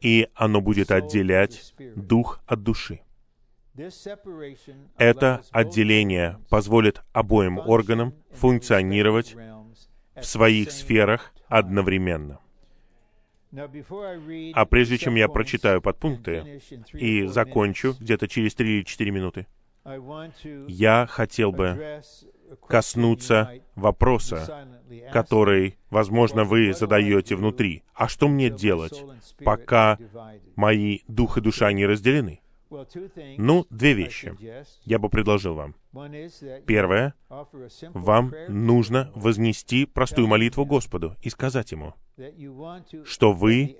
и оно будет отделять дух от души. Это отделение позволит обоим органам функционировать в своих сферах одновременно. А прежде чем я прочитаю подпункты и закончу где-то через 3 или 4 минуты, я хотел бы коснуться вопроса, который, возможно, вы задаете внутри. А что мне делать, пока мои дух и душа не разделены? Ну, две вещи я бы предложил вам. Первое, вам нужно вознести простую молитву Господу и сказать Ему, что вы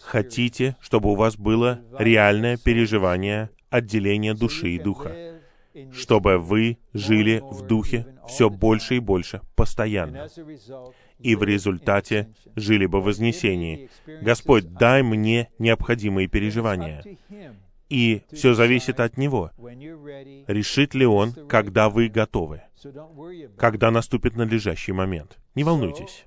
хотите, чтобы у вас было реальное переживание отделения души и духа, чтобы вы жили в духе все больше и больше, постоянно. И в результате жили бы в вознесении. Господь, дай мне необходимые переживания. И все зависит от Него. Решит ли Он, когда вы готовы, когда наступит надлежащий момент. Не волнуйтесь.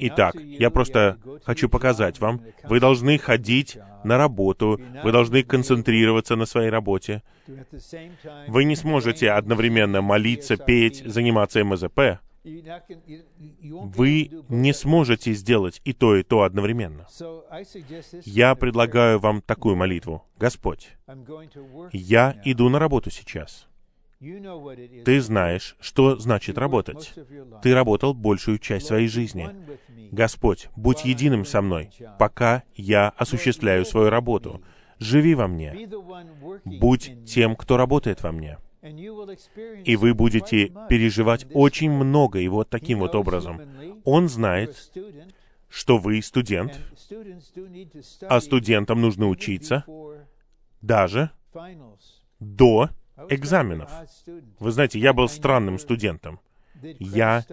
Итак, я просто хочу показать вам, вы должны ходить на работу, вы должны концентрироваться на своей работе. Вы не сможете одновременно молиться, петь, заниматься МЗП. Вы не сможете сделать и то, и то одновременно. Я предлагаю вам такую молитву. Господь, я иду на работу сейчас. Ты знаешь, что значит работать. Ты работал большую часть своей жизни. Господь, будь единым со мной, пока я осуществляю свою работу. Живи во мне. Будь тем, кто работает во мне и вы будете переживать очень много, и вот таким вот образом. Он знает, что вы студент, а студентам нужно учиться даже до экзаменов. Вы знаете, я был странным студентом я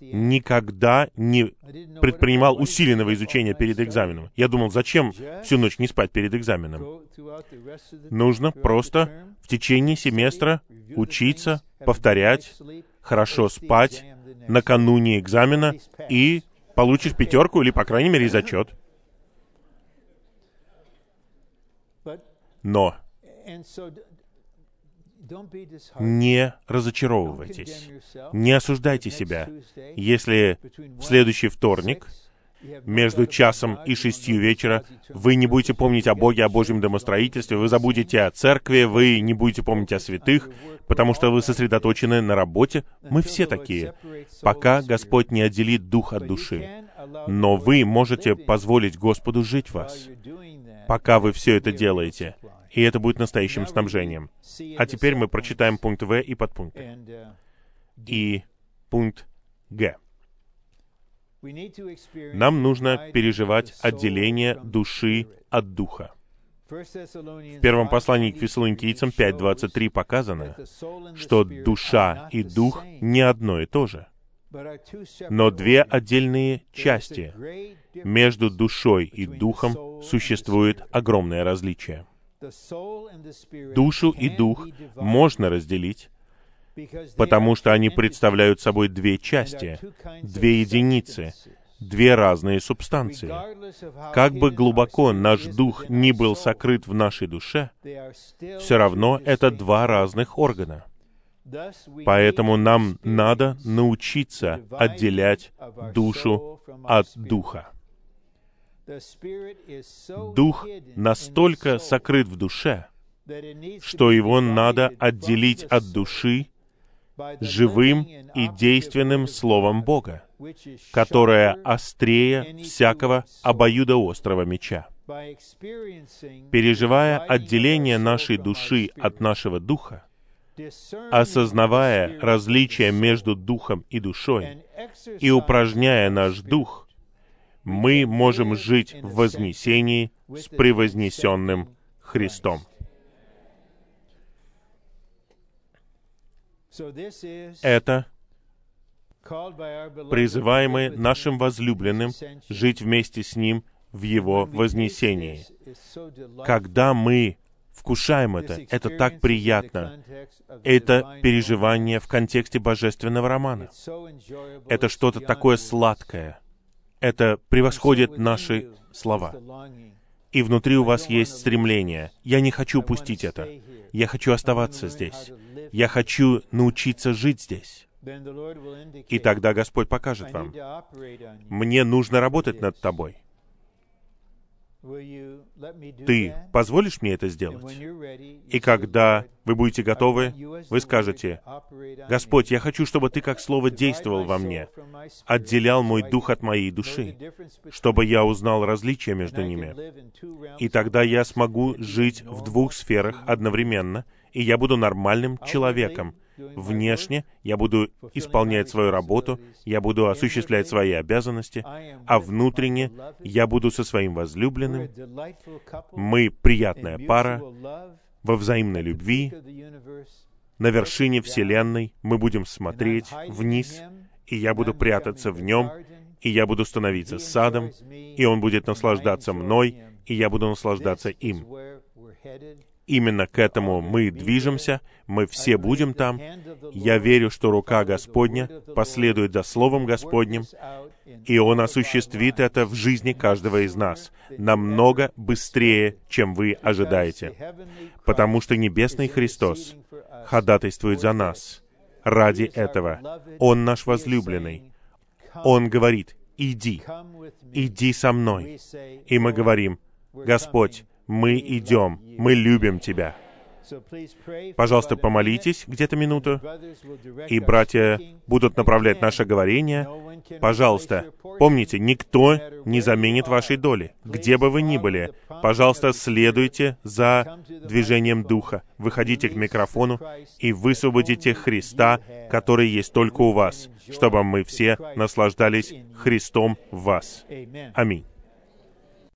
никогда не предпринимал усиленного изучения перед экзаменом. Я думал, зачем всю ночь не спать перед экзаменом? Нужно просто в течение семестра учиться, повторять, хорошо спать накануне экзамена, и получишь пятерку или, по крайней мере, зачет. Но не разочаровывайтесь, не осуждайте себя. Если в следующий вторник между часом и шестью вечера вы не будете помнить о Боге, о Божьем домостроительстве, вы забудете о церкви, вы не будете помнить о святых, потому что вы сосредоточены на работе. Мы все такие, пока Господь не отделит дух от души. Но вы можете позволить Господу жить вас, пока вы все это делаете и это будет настоящим снабжением. А теперь мы прочитаем пункт В и подпункты. И пункт Г. Нам нужно переживать отделение души от духа. В первом послании к фессалоникийцам 5.23 показано, что душа и дух не одно и то же, но две отдельные части. Между душой и духом существует огромное различие. Душу и дух можно разделить, потому что они представляют собой две части, две единицы, две разные субстанции. Как бы глубоко наш дух ни был сокрыт в нашей душе, все равно это два разных органа. Поэтому нам надо научиться отделять душу от духа. Дух настолько сокрыт в душе, что его надо отделить от души живым и действенным Словом Бога, которое острее всякого обоюдоострого меча. Переживая отделение нашей души от нашего духа, осознавая различие между духом и душой и упражняя наш дух, мы можем жить в вознесении с превознесенным Христом. Это призываемые нашим возлюбленным жить вместе с Ним в Его вознесении. Когда мы вкушаем это, это так приятно. Это переживание в контексте божественного романа. Это что-то такое сладкое — это превосходит наши слова. И внутри у вас есть стремление. Я не хочу упустить это. Я хочу оставаться здесь. Я хочу научиться жить здесь. И тогда Господь покажет вам. Мне нужно работать над тобой. Ты позволишь мне это сделать? И когда вы будете готовы, вы скажете, «Господь, я хочу, чтобы Ты как Слово действовал во мне, отделял мой дух от моей души, чтобы я узнал различия между ними. И тогда я смогу жить в двух сферах одновременно, и я буду нормальным человеком, Внешне я буду исполнять свою работу, я буду осуществлять свои обязанности, а внутренне я буду со своим возлюбленным. Мы приятная пара во взаимной любви. На вершине Вселенной мы будем смотреть вниз, и я буду прятаться в нем, и я буду становиться садом, и он будет наслаждаться мной, и я буду наслаждаться им. Именно к этому мы движемся, мы все будем там. Я верю, что рука Господня последует за Словом Господним, и Он осуществит это в жизни каждого из нас намного быстрее, чем вы ожидаете. Потому что Небесный Христос ходатайствует за нас. Ради этого Он наш возлюбленный. Он говорит, иди, иди со мной. И мы говорим, Господь, мы идем, мы любим Тебя. Пожалуйста, помолитесь где-то минуту, и братья будут направлять наше говорение. Пожалуйста, помните, никто не заменит вашей доли, где бы вы ни были. Пожалуйста, следуйте за движением Духа. Выходите к микрофону и высвободите Христа, который есть только у вас, чтобы мы все наслаждались Христом в вас. Аминь.